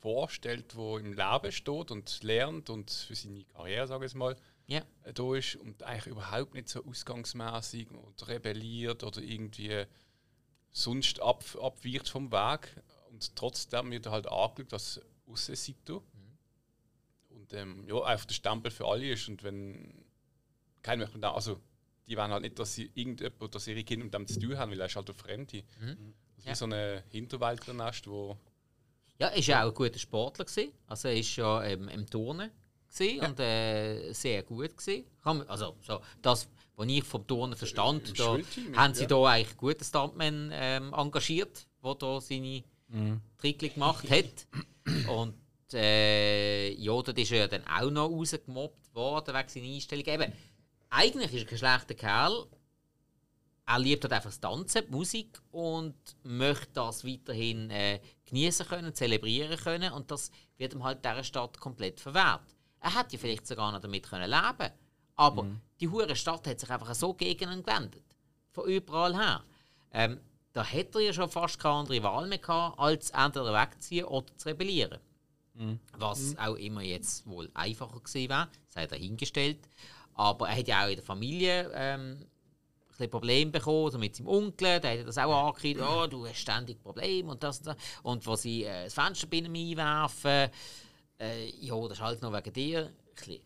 vorstellt, der im Leben steht und lernt und für seine Karriere, sage ich mal, Ja. äh, da ist und eigentlich überhaupt nicht so ausgangsmäßig und rebelliert oder irgendwie sonst ab, abweicht vom Weg. Und trotzdem wird er halt angeschaut als Aussensito. Und ähm, ja, einfach der Stempel für alle ist. Und wenn kein möchte da, also die wollen halt nicht, dass sie irgendjemand, dass ihre Kinder mit dem zu tun haben, weil er ist halt der Fremde. Das ist Ja. wie so eine Hinterwäldlernest, wo Ja, er war ja auch ein guter Sportler. Gewesen. Also er war ja ähm, im Turnen gewesen und äh, sehr gut. Gewesen. Also so, das, was ich vom Turnen verstand, Im da haben sie ja. da eigentlich guten Stuntman ähm, engagiert, der da seine Trickli gemacht hat. Und äh, ja, dort ist er ja dann auch noch rausgemobbt worden wegen seiner Einstellung. Eben, eigentlich ist er kein schlechter Kerl. Er liebt halt einfach das Tanzen, die Musik und möchte das weiterhin äh, genießen können, zelebrieren können. Und das wird ihm halt dieser Stadt komplett verwehrt. Er hätte ja vielleicht sogar noch damit können leben aber die hure Stadt hat sich einfach so gegen ihn gewendet. Von überall her. Ähm, da hätte er ja schon fast keine andere Wahl mehr gehabt, als entweder wegzuziehen oder zu rebellieren. Was auch immer jetzt wohl einfacher gewesen wäre, sei dahingestellt. Aber er hat ja auch in der Familie ähm, ein bisschen Probleme bekommen, also mit seinem Onkel, der hat das auch angekriegt, oh, du hast ständig Probleme und das und das. Und wo sie äh, das Fenster bei ihm einwerfen, äh, ja, das ist halt noch wegen dir, ein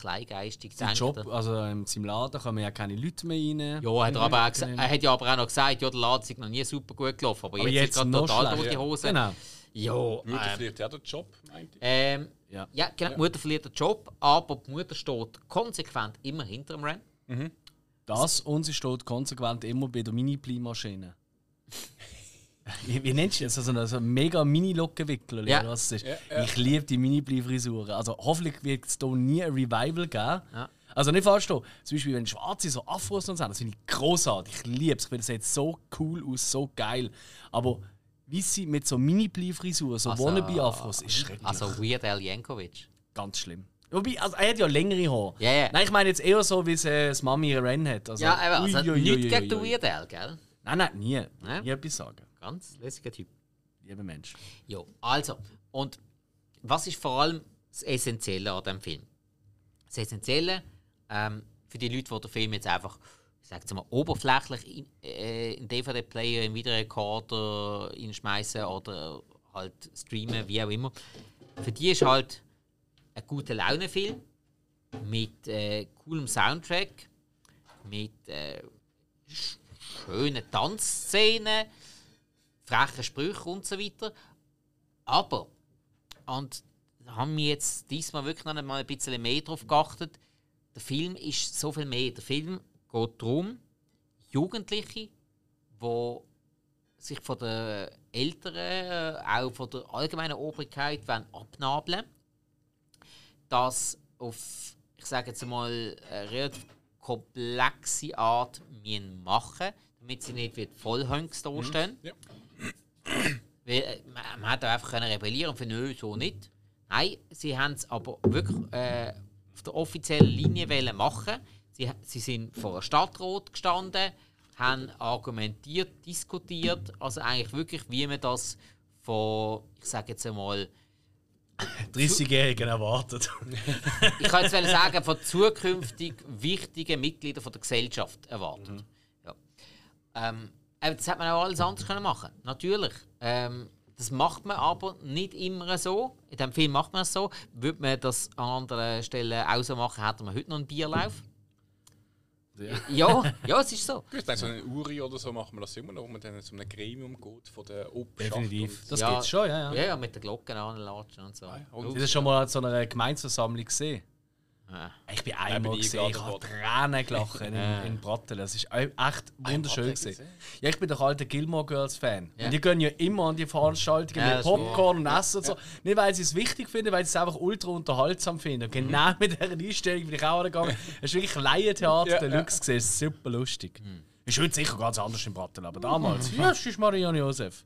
kleingeistig Sein Job, also in seinem Laden kommen ja keine Leute mehr rein. Ja, hat er, aber auch gesa- er hat ja aber auch noch gesagt, ja, der Laden ist noch nie super gut gelaufen, aber, Aber jetzt, jetzt ist gerade noch total durch die Hose. Genau. Ja, Mutter ähm, verliert ja den Job, meinte ich. ähm, Ja. ja. genau, die Mutter verliert den Job, aber die Mutter steht konsequent immer hinter dem Ren. Das und sie steht konsequent immer bei der Mini-Pli-Maschine. wie, wie nennst du das? Also so ein mega Mini-Lockenwickler, oder Ja. was es ist? Ja, ja. Ich liebe die Mini-Pli-Frisuren. Also hoffentlich wird es hier nie ein Revival geben. Ja. Also nicht falsch. Zum Beispiel, wenn Schwarze so Afros und so haben, das finde ich großartig. Ich liebe es. Ich finde, das sieht so cool aus, so geil. Aber wie sie mit so Mini-Pli-Frisuren, so Also- Wannabe-Afros, ist schrecklich. Also Weird Al Yankovic. Ganz schlimm. Wobei, also er hat ja längere Haare. Ja, ja. Nein, ich meine jetzt eher so, wie es äh, das Mami Ren hat. Also, Ja, eben, also ui, nichts ui, gegen den. Weird Al, gell? Nein, nein, nie. Nein? Nie etwas sagen. Ganz lässiger Typ. Lieber Mensch. Ja, also, und was ist vor allem das Essentielle an diesem Film? Das Essentielle ähm, für die Leute, die den Film jetzt einfach, sage mal, oberflächlich in, äh, DVD-Player, in Videorekorder hinschmeißen oder halt streamen, wie auch immer. Für die ist halt ein guter Laune-Film mit äh, coolem Soundtrack, mit äh, sch- schönen Tanzszenen, frechen Sprüchen und so weiter. Aber, und da haben wir jetzt diesmal wirklich noch einmal ein bisschen mehr drauf geachtet, der Film ist so viel mehr. Der Film geht darum, Jugendliche, die sich von den Eltern, äh, auch von der allgemeinen Obrigkeit wollen abnabeln das auf, ich sage jetzt mal, eine relativ komplexe Art müssen machen damit sie nicht wie die Vollhunks da stehen. Ja. Weil, äh, man, man hätte einfach können rebellieren und nö, so nicht. Nein, sie haben es aber wirklich äh, auf der offiziellen Linie wollen machen. Sie, sie sind vor einer Stadtrat gestanden, haben argumentiert, diskutiert, also eigentlich wirklich, wie man das von, ich sage jetzt einmal, 30-Jährigen erwartet. ich kann jetzt sagen, von zukünftig wichtigen Mitgliedern von der Gesellschaft erwartet. Ja. Ähm, das hätte man auch alles anders können machen Natürlich. Ähm, das macht man aber nicht immer so. In diesem Film macht man es so. Würde man das an anderen Stellen auch so machen, hätten wir heute noch einen Bierlauf. Ja, ja, es ist so. Ich denke, so eine Uri oder so machen wir das immer noch, wo man dann zu einem Gremium geht von der Obschaft. Definitiv. Das ja, gibt's schon, ja. ja. Ja, ja, mit den Glocken anlatschen und so. und- Das ist schon mal an so einer Gemeindeversammlung gesehen. Ja. Ich bin einmal nie gesehen, ich habe. Tränen gelacht in, in Brattelen. Es ist echt wunderschön gesehen. Ja, ich bin doch alter Gilmore Girls Fan. Ja. Und die gehen ja immer an die Veranstaltungen Ja, mit das Popcorn und Essen und so. Nicht, weil sie es wichtig finden, weil sie es einfach ultra unterhaltsam finden. Und genau mit dieser Einstellung bin ich auch gegangen. Es ist wirklich Laientheater Ja, Deluxe gesehen. Es ist super lustig. Ist heute sicher ganz anders in Brattelen, aber damals, ja, das ist Marianne Josef.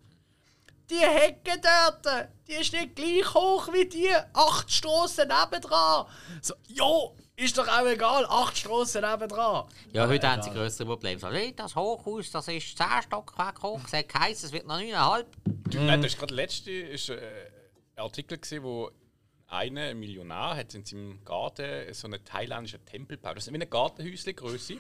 Die Hecke dort, die ist nicht gleich hoch wie die acht Strassen nebendran. So, jo, ist doch auch egal, acht Strassen nebendran. Ja, heute haben sie größere Probleme. So, hey, das Hochhaus, das ist 10 Stockwerke hoch. Es hat geheißen, es wird noch 9,5. Nein, das ist gerade der letzte ist, äh, ein Artikel, gewesen, wo einer, ein Millionär, hat in seinem Garten so einen thailändischen Tempel gebaut. Das ist wie eine Gartenhäuschen Größe,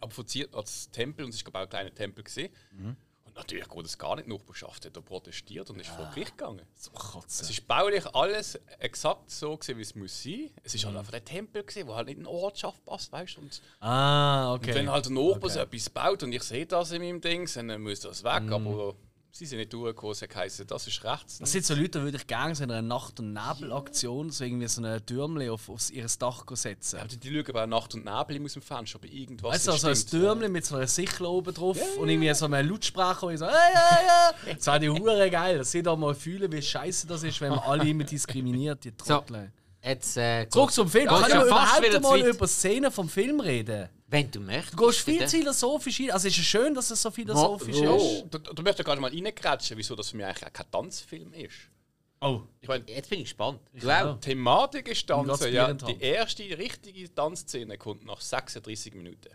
aber verziert als Tempel und es war auch ein kleiner Tempel. Gewesen. Und natürlich geht es gar nicht. Die Nachbarschaft hat da protestiert und ist vor Gericht gegangen. So Kotze. Es ist baulich alles exakt so, gewesen, wie es muss sein. Es ist halt einfach ein Tempel, gewesen, wo halt nicht in eine Ortschaft passt, weißt du? Und Ah, okay. wenn halt der Nachbar Okay. so etwas baut und ich sehe das in meinem Ding, dann muss das weg. Aber sie sind nicht durchgekommen, sie heißen, das ist rechts. Das sind so Leute, die würde ich gerne so in einer Nacht- und Nebelaktion so irgendwie so ein Türmchen auf, auf ihr Dach setzen. Aber die schauen bei Nacht und Nebel aus dem Fenster, aber irgendwas Weißt du, also ein. Türmchen mit so einer Sichel oben drauf und irgendwie so einem Lautsprecher, ich so, ja, ja, ja. Das wäre die Hure geil. Dass sie da mal fühlen, wie scheiße das ist, wenn man alle immer diskriminiert, die Trottel. Jetzt, äh, Zurück zum Film. Ja fast wieder überhaupt mal über Szenen vom Film reden? Wenn du möchtest. Du gehst viel bitte. zu philosophisch ein. Also ist es schön, dass es so philosophisch Ja. ist. Du, du möchtest gerade mal reingrätschen, wieso das für mich eigentlich auch kein Tanzfilm ist. Oh. Ich meine, Jetzt bin ich gespannt. Du auch. die Thematik ist Tanzen. Ja, in die erste richtige Tanzszene kommt nach 36 Minuten.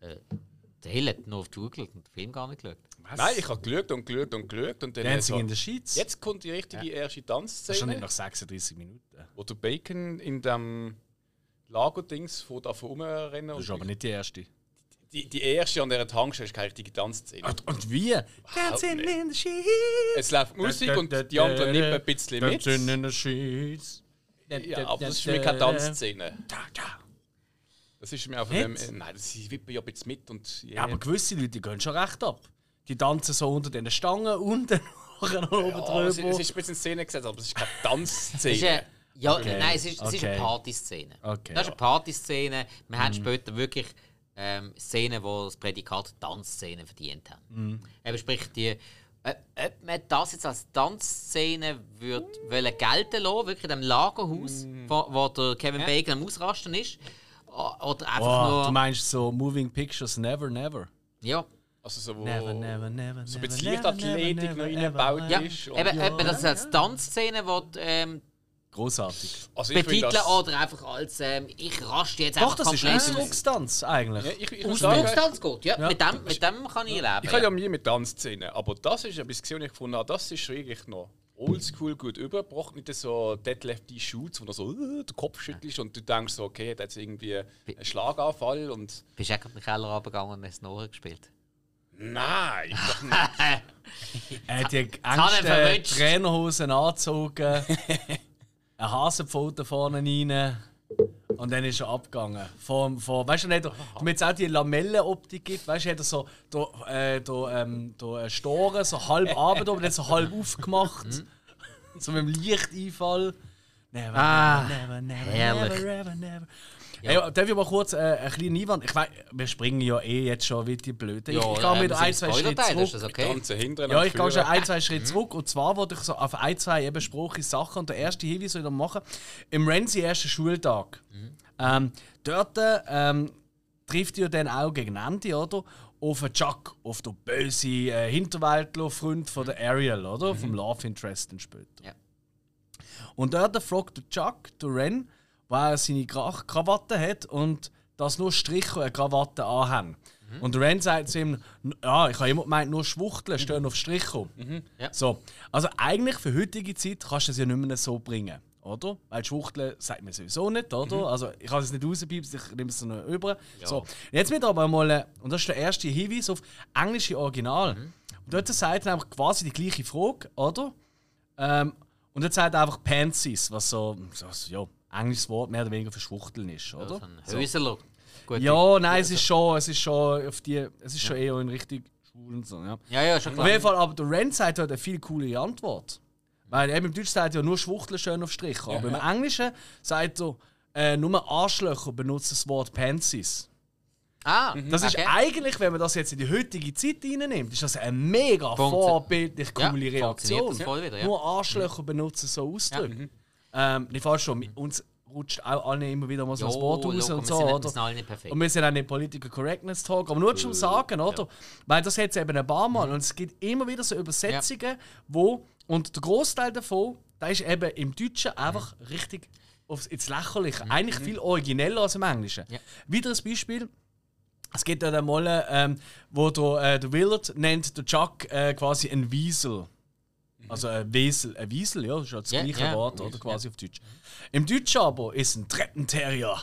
Der Hill hat nur auf die Uhr geschaut und den Film gar nicht geschaut. Nein, ich habe geschaut und geschaut und geschaut. Und dann Dancing so, in the Sheets. jetzt kommt die richtige erste Das ist schon Tanzszene. nicht nach 36 Minuten. wo der Bacon in dem Lagerdings von da rumrennen Das ist aber nicht die erste. die, die erste an dieser Tankstelle ist keine richtige Tanzszene. Und wie? Dancing in the Sheets. Es läuft Musik und die anderen nippen ein bisschen mit. Dancing in the Sheets. Ja, aber das ist für mich keine Tanzszene. Das ist mir dem. Äh, Nein, sie wippen ja jetzt mit und. Ja, aber gewisse Leute gehen schon recht ab. Die tanzen so unter den Stangen und dann noch oben Ja, es, drüber. es ist ein bisschen Szene gesetzt, aber es ist keine Tanzszene. ja, Okay. nein, es ist, es ist eine. Partyszene. Okay, das ist ja. eine Partyszene. Wir haben später wirklich ähm, Szenen, wo das Prädikat Tanzszene verdient haben. Eben sprich, die, äh, ob man das jetzt als Tanzszene würde wollen gelten lassen, wirklich in dem Lagerhaus, wo, wo der Kevin Bacon am Ausrasten ist, oder einfach Wow, du nur... meinst so Moving Pictures Never Never? Ja, Also so, wo Never, never, never, so ein bisschen Leichtathletik noch reingebaut ja. ist. und- Eben, ob man das als Tanzszene will, ähm, Großartig. Also betiteln oder einfach als ähm, ich raste jetzt Doch, einfach das ist Ausdruckstanz eigentlich. ja, ich, ich, Ausdruckstanz gut, ja. Mit, dem, mit dem kann ich leben. ich habe ja Mühe mit Tanzszenen, aber das ist etwas gesehen, ich gefunden habe, das ist wirklich noch oldschool gut übergebracht. Nicht so Deadlift die Shoots, wo du so äh, den Kopf schüttelst und du denkst so, okay, hat jetzt irgendwie einen Schlaganfall und Bist du auch in den Keller runtergegangen und hast Snoren gespielt? Nein, doch nicht. Er hat die engsten verwünscht. Trainerhosen angezogen, eine Hasenpfote vorne rein und dann ist er abgegangen. Vom, vom, weißt du nicht, damit es auch die Lamellenoptik gibt, weißt du, hat er so da, äh, da, ähm, da äh, Storen so halb runter und dann so halb aufgemacht. so mit dem Lichteinfall. Never, Ah, never, never, herrlich. never, never, never. Hey, darf ich mal kurz äh, einen kleinen Einwand? Ich weiß, wir springen ja eh jetzt schon wie die Blöden. ich, ich gehe wieder ein, zwei Schritte zurück. Okay? Ja, und ich gehe schon ein, zwei Schritte zurück. Und zwar wollte ich so auf ein, zwei eben spruchige Sachen. Und der erste Hinweis, den ich machen Im Renzi ersten Schultag. Ähm, dort ähm, trifft ihr dann auch gegen Ende, oder? Auf den Chuck, auf den bösen äh, Hinterwäldler-Freund von der Ariel, oder? Vom Love Interest dann später. Ja. Und dort fragt der Chuck, der Ren, weil er seine Kra Krawatte hat und dass nur Striche eine Krawatte anhaben. Und der Ren sagt zu ihm, ja, ich habe immer gemeint, nur Schwuchteln stehen auf Striche. Ja. So, also eigentlich für heutige Zeit kannst du es ja nicht mehr so bringen, oder? Weil Schwuchteln sagt man sowieso nicht, oder? Also ich kann es nicht rauspiepsen, ich nehme es noch über. So, jetzt mit aber mal, äh, und das ist der erste Hinweis auf englische Original. Und dort sagt er einfach quasi die gleiche Frage, oder? Ähm, und jetzt sagt er einfach Pansies, was so, so ja, englisches Wort mehr oder weniger für Schwuchteln ist, oder? So ein Hösler. Gut, Ja, nein, es ist schon, es ist schon auf die, es ist schon eher in Richtung schwul und so, ja. ja, ja, schon Auf klar. jeden Fall, aber der Ren sagt halt eine viel coolere Antwort. Weil eben im Deutschen sagt ja nur Schwuchteln schön auf Strich. Aber im Englischen sagt er, äh, nur Arschlöcher benutzen das Wort Pansies. Ah, Das ist okay. eigentlich, wenn man das jetzt in die heutige Zeit reinnimmt, ist das eine mega Funktio- vorbildlich Ja, coole funktioniert Reaktion. das voll wieder, ja. Nur Arschlöcher benutzen so Ausdrücke. Ähm, nicht falsch schon, uns rutscht auch allen immer wieder mal so Jo, Wort raus und so, oder? alle. Und wir sind auch nicht Political Correctness Talk, aber nur zum Sagen, oder? Weil das hat es eben ein paar Mal. Und es gibt immer wieder so Übersetzungen, wo, und der Großteil davon, da ist eben im Deutschen einfach richtig aufs, ins Lächerliche. Eigentlich viel origineller als im Englischen. Ja. Wieder ein Beispiel. Es gibt ja mal, ähm, wo der, äh, der Willard nennt der Chuck äh, quasi ein Wiesel. Also ein Wesel, ein Wiesel, ja, das ist ja das Ja, gleiche ja, Wort, oder quasi auf Deutsch. Im Deutschen aber ist ein Treppenterrier.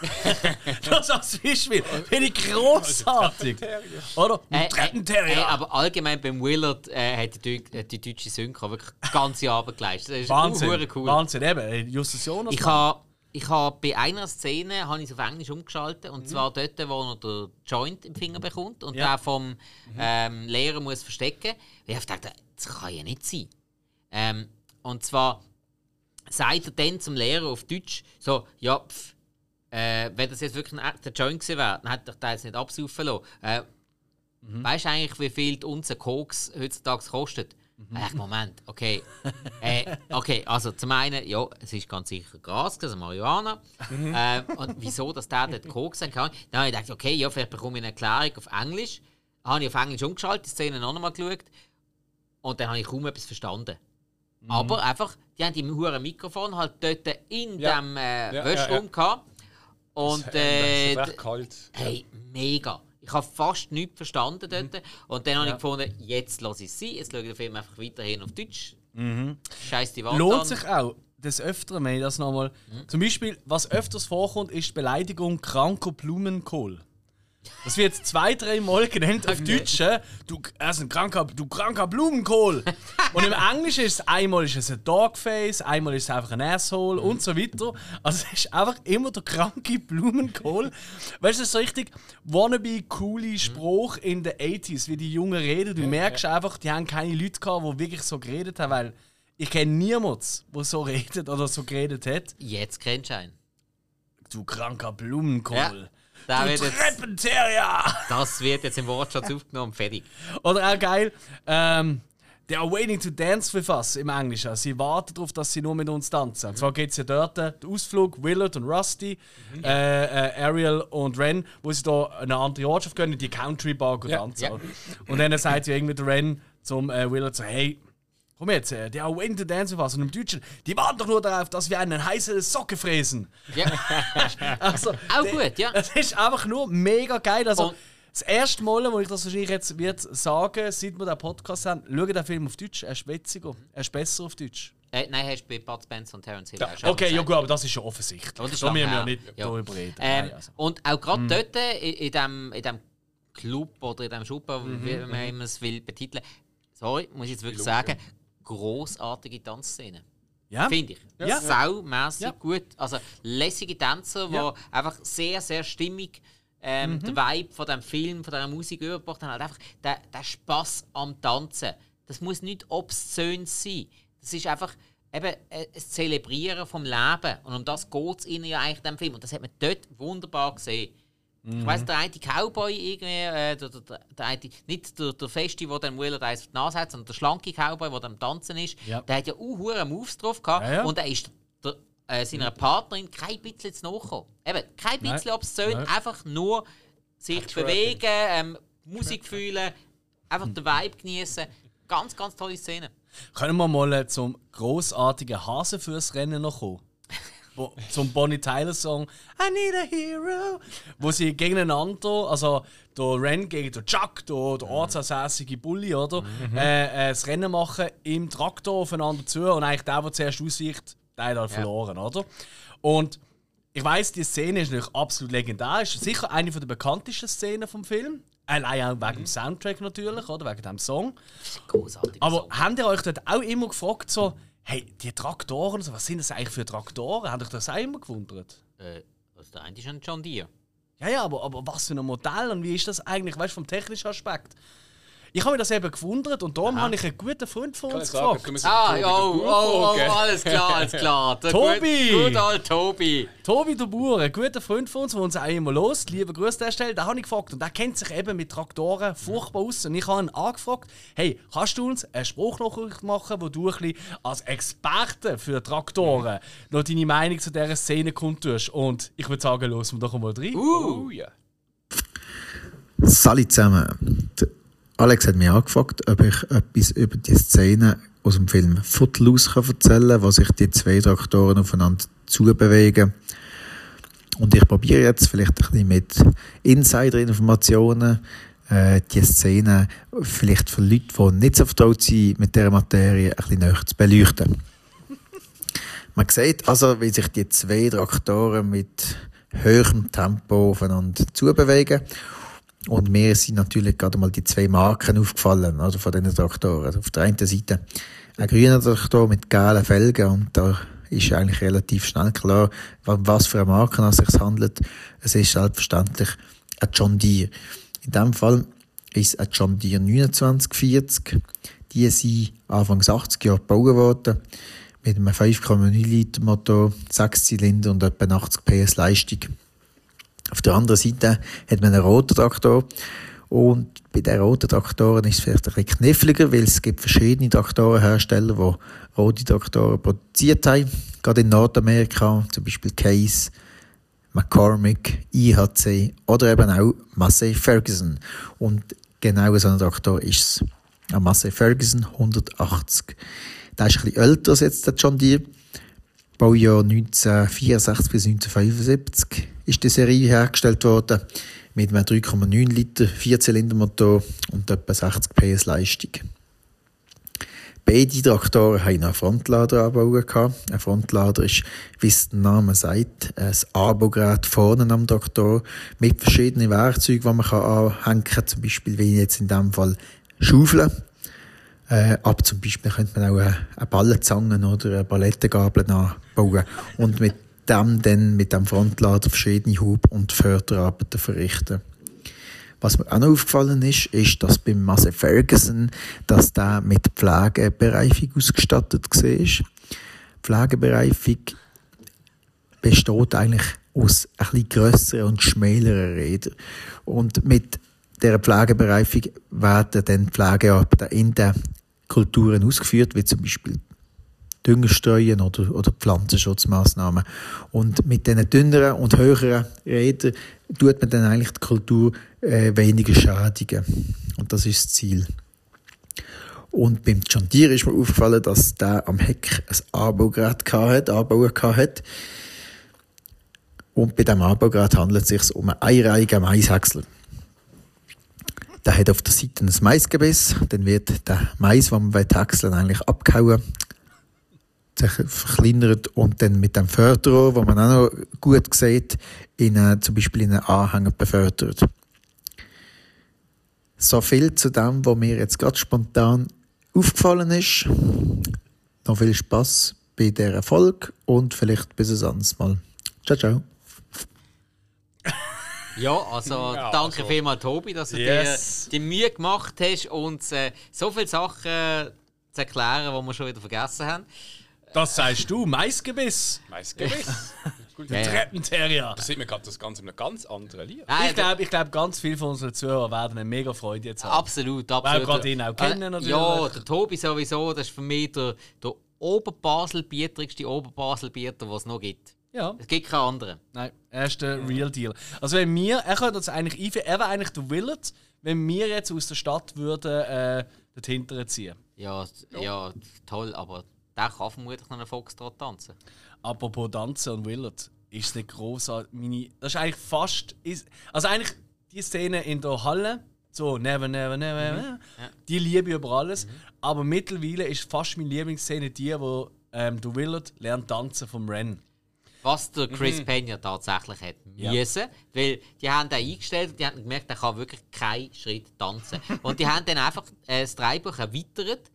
das als Beispiel finde ich großartig. Oder? Ein Äh, äh, Treppenterrier. äh, aber allgemein beim Willard äh, hat die, äh, die deutsche Synchro wirklich ganze Arbeit geleistet. Das ist Wahnsinn. cool. Wahnsinn, eben. äh, Justus Jonas. Ich habe ich ha bei einer Szene habe ich es auf Englisch umgeschaltet und zwar dort, wo er den Joint im Finger bekommt und Ja. der vom ähm, Lehrer muss verstecken. Ich habe gedacht, das kann ja nicht sein. Ähm, und zwar sagt er dann zum Lehrer auf Deutsch so, ja, pf, äh, wenn das jetzt wirklich ein echter Joint gewesen wäre, dann hätte ich jetzt nicht absaufen lassen. Äh, Weißt du eigentlich, wie viel die Unze Koks heutzutage kostet? Mhm. Moment, okay. äh, okay, also zum einen, ja, es ist ganz sicher Gras, also Marihuana. Äh, und wieso, dass der dort Koks sein kann? Dann habe ich gedacht, okay, ja, vielleicht bekomme ich eine Erklärung auf Englisch. Habe ich auf Englisch umgeschaltet, die Szene noch einmal geschaut. Und dann habe ich kaum etwas verstanden. Aber einfach, die haben die hohen Mikrofon halt dort in Ja. dem äh, Ja, Wäschraum ja, gehabt. Und Das äh, ist recht kalt. Hey, mega. Ich habe fast nichts verstanden dort. Und dann habe ich gefunden, jetzt lasse ich es sein. Jetzt schaue ich den Film einfach weiterhin auf Deutsch. Scheiß die Wand Lohnt an. sich auch des Öfteren, wenn ich das nochmal. Zum Beispiel, was öfters vorkommt, ist die Beleidigung kranker Blumenkohl. Das wird zwei, drei Mal genannt auf Deutsch. Du, also ein kranker, du kranker Blumenkohl. und im Englischen ist es einmal ist es ein Dogface, einmal ist es einfach ein Asshole und so weiter. Also es ist einfach immer der kranke Blumenkohl. Weißt du, das ist so richtig wannabe coole Spruch in den 80s, wie die Jungen reden. Du merkst einfach, die haben keine Leute gehabt, die wirklich so geredet haben, weil ich kenne niemanden, der so redet oder so geredet hat. Jetzt kennst du einen. Du kranker Blumenkohl. Ja. Der Du Treppenterrier! das wird jetzt im Wortschatz aufgenommen. Fertig. Oder auch geil, ähm, They are waiting to dance with us im Englischen. Sie warten darauf, dass sie nur mit uns tanzen. Und zwar geht es ja dort, der Ausflug, Willard und Rusty, äh, äh, Ariel und Ren, wo sie da eine andere Ortschaft gehen, in die Country Bar gehen Ja. tanzen. Ja. Und dann sagt ja irgendwie der Ren zum äh, Willard so, hey, komm jetzt, äh, they are waiting to dance with us. Und im Deutschen, die warten doch nur darauf, dass wir einen heißen Socke fräsen. Ja. Also, Auch der- gut, ja. Es ist einfach nur mega geil. Also, Und- das erste Mal, wo ich das wahrscheinlich jetzt wird sagen, seit wir den Podcast haben, schau den Film auf Deutsch. Er ist witziger. Er ist besser auf Deutsch. Äh, nein, hast du bei Bud Spencer und Terence Hill Ja, Okay, ja gut, aber das ist schon offensichtlich. Das ist da müssen wir ja nicht Ja. darüber reden. Ähm, Nein, also. Und auch gerade dort, in, in, dem, in dem Club oder in dem Schuppen, wie man immer es will betiteln, sorry, muss ich jetzt wirklich sagen, großartige Tanzszenen. ja? Finde ich. Ja. Saumässig Ja. gut. Also lässige Tänzer, die Ja. einfach sehr, sehr stimmig ähm, den Vibe von dem Film, von dieser Musik überbracht haben. Halt einfach der, der Spaß am Tanzen. Das muss nicht obszön sein. Das ist einfach eben äh, ein Zelebrieren vom Leben. Und um das geht es ihnen ja eigentlich in dem Film. Und das hat man dort wunderbar gesehen. Ich weiss, der eine Cowboy irgendwie, äh, der, der, der, eine, nicht der, der Feste, der dann Willard eins auf die Nase hat, sondern der schlanke Cowboy, der am Tanzen ist, Ja. der hat ja auch hure Moves drauf gehabt Ja, ja. und er ist der, äh, seiner Partnerin kein bisschen zu nachgekommen. Eben, kein bisschen obszön, einfach nur sich bewegen, ähm, Musik fühlen, einfach den Vibe genießen. Ganz, ganz tolle Szene. Können wir mal äh, zum großartigen Hasenfußrennen noch kommen? Wo, zum Bonnie Tyler Song I Need a Hero, wo sie gegeneinander, also der Ren gegen den Chuck, der, der ortsansässige Bully, oder? Äh, äh, das Rennen machen im Traktor aufeinander zu und eigentlich der, der zuerst ausweicht, der hat halt verloren, oder? Und ich weiß, die Szene ist natürlich absolut legendär, ist sicher eine der bekanntesten Szenen vom Film. Allein auch wegen dem Soundtrack natürlich, oder? Wegen dem Song. Großartig. Aber habt ihr euch dort auch immer gefragt, so, hey, die Traktoren, was sind das eigentlich für Traktoren? Ihr euch das auch immer gewundert? Äh, also der eine ist ein John Deere. Ja, ja, aber, aber was für ein Modell und wie ist das eigentlich, weißt du, vom technischen Aspekt? Ich habe mir das eben gewundert und darum habe ich einen guten Freund von uns sagen, gefragt. Ah, Tobi ja, oh, oh, oh, alles klar, alles klar. Der Tobi! Gut, gut alt Tobi. Tobi der Bauer, ein guter Freund von uns, der uns auch immer los, liebe Grüße an der Stelle, den habe ich gefragt und der kennt sich eben mit Traktoren furchtbar aus. Und ich habe ihn angefragt, hey, kannst du uns einen Spruchnachricht machen, wo du ein bisschen als Experte für Traktoren noch deine Meinung zu dieser Szene kundtust? Und ich würde sagen, los wir doch mal rein. Oh ja. Salut zusammen. Alex hat mich angefragt, ob ich etwas über die Szene aus dem Film Footloose erzählen kann, wo sich die zwei Traktoren aufeinander zubewegen. Und ich probiere jetzt vielleicht ein bisschen mit Insider-Informationen äh, die Szene vielleicht für Leute, die nicht so vertraut sind mit dieser Materie, ein bisschen näher zu beleuchten. Man sieht also, wie sich die zwei Traktoren mit höherem Tempo aufeinander zubewegen. Und mir sind natürlich gerade mal die zwei Marken aufgefallen, also von diesen Traktoren. Also auf der einen Seite ein grüner Traktor mit gelben Felgen und da ist eigentlich relativ schnell klar, was für eine Marke es sich handelt. Es ist selbstverständlich ein John Deere. In diesem Fall ist ein John Deere 2940. Die sind Anfangs 80 Jahre gebaut worden mit einem 5,9 Liter Motor, 6 Zylinder und etwa 80 PS Leistung. Auf der anderen Seite hat man einen roten Traktor. Und bei den roten Traktoren ist es vielleicht ein bisschen kniffliger, weil es gibt verschiedene Traktorenhersteller, die rote Traktoren produziert haben. Gerade in Nordamerika, zum Beispiel Case, McCormick, IHC oder eben auch Massey Ferguson. Und genau so ein Traktor ist es. Ein Massey Ferguson 180. Der ist ein bisschen älter als jetzt der John Deere. Baujahr 1964 bis 1975 ist die Serie hergestellt worden mit einem 3,9 Liter Vierzylindermotor und etwa 60 PS Leistung. Beide Traktoren hatten einen Frontlader angebaut. Ein Frontlader ist, wie es der Name sagt, ein Anbaugerät vorne am Traktor mit verschiedenen Werkzeugen, die man anhängen kann. Zum Beispiel, wie jetzt in diesem Fall Schaufeln. Äh, aber zum Beispiel könnte man auch eine, eine Ballenzange oder eine Palettengabel anbauen. Und mit dem dann, mit dem Frontlader verschiedene Hub- und Förderarbeiten verrichten. Was mir auch noch aufgefallen ist, ist, dass beim Massey Ferguson, dass der mit Pflegebereifung ausgestattet war. Pflegebereifung besteht eigentlich aus bisschen grösseren und schmäleren Rädern. Und mit dieser Pflegebereifung werden dann Pflegearbeiten in den Kulturen ausgeführt, wie zum Beispiel Düngerstreuen oder, oder Pflanzenschutzmaßnahmen. Und mit diesen dünneren und höheren Rädern tut man dann eigentlich die Kultur äh, weniger schädigen. Und das ist das Ziel. Und beim Deere ist mir aufgefallen, dass der am Heck ein Anbaugerät hatte, Anbauer hatte. Und bei diesem Anbaugerät handelt es sich um einen einreihigen Maishäcksler. Der hat auf der Seite ein Maisgebiss, dann wird der Mais, den man häckseln eigentlich abgehauen, sich verkleinert und dann mit dem Förderer, wo man auch noch gut sieht, in, äh, zum Beispiel in einen Anhänger befördert. So viel zu dem, was mir jetzt gerade spontan aufgefallen ist. Noch viel Spaß bei dieser Folge und vielleicht bis ein anderes Mal. Ciao, ciao. Ja, also Ja, danke also- vielmals, Tobi, dass du Yes. dir die Mühe gemacht hast, uns äh, so viele Sachen äh, zu erklären, die wir schon wieder vergessen haben. Das sagst du, Maisgebiss. Meist gewiss. Gut, Ja, ja. Treppenterrier. Da sieht man gerade das Ganze in einem ganz anderen Lied. Nein, Ich glaube, ich glaub, ganz viele von unseren Zuhörern werden eine mega Freude jetzt haben. Absolut, Weil absolut. wir gerade ihn auch kennen, Äh, natürlich. Ja, der Tobi sowieso, das ist für mich der, der Oberbasel-bietrigste Oberbasel-Bieter, den es noch gibt. Ja, Es gibt keinen anderen. nein, er ist der Real Deal. Also wenn wir, er könnte uns eigentlich einführen, er wäre eigentlich der Willard, wenn wir jetzt aus der Stadt würden äh, dorthin ziehen. Ja, ja, toll, aber der kann vermutlich noch einen Foxtrot tanzen. Apropos Tanzen und Willard, ist es nicht grossartig. Meine, das ist eigentlich fast. Ist, also eigentlich die Szene in der Halle, so Never, Never, Never, never die liebe ich über alles. Aber mittlerweile ist fast meine Lieblingsszene die, wo ähm, der Willard lernt tanzen vom Ren. Was der Chris Pena tatsächlich hat Ja. müssen, weil die haben den eingestellt und die haben gemerkt, er kann wirklich keinen Schritt tanzen. und die haben dann einfach äh, das Dreibuch erweitert,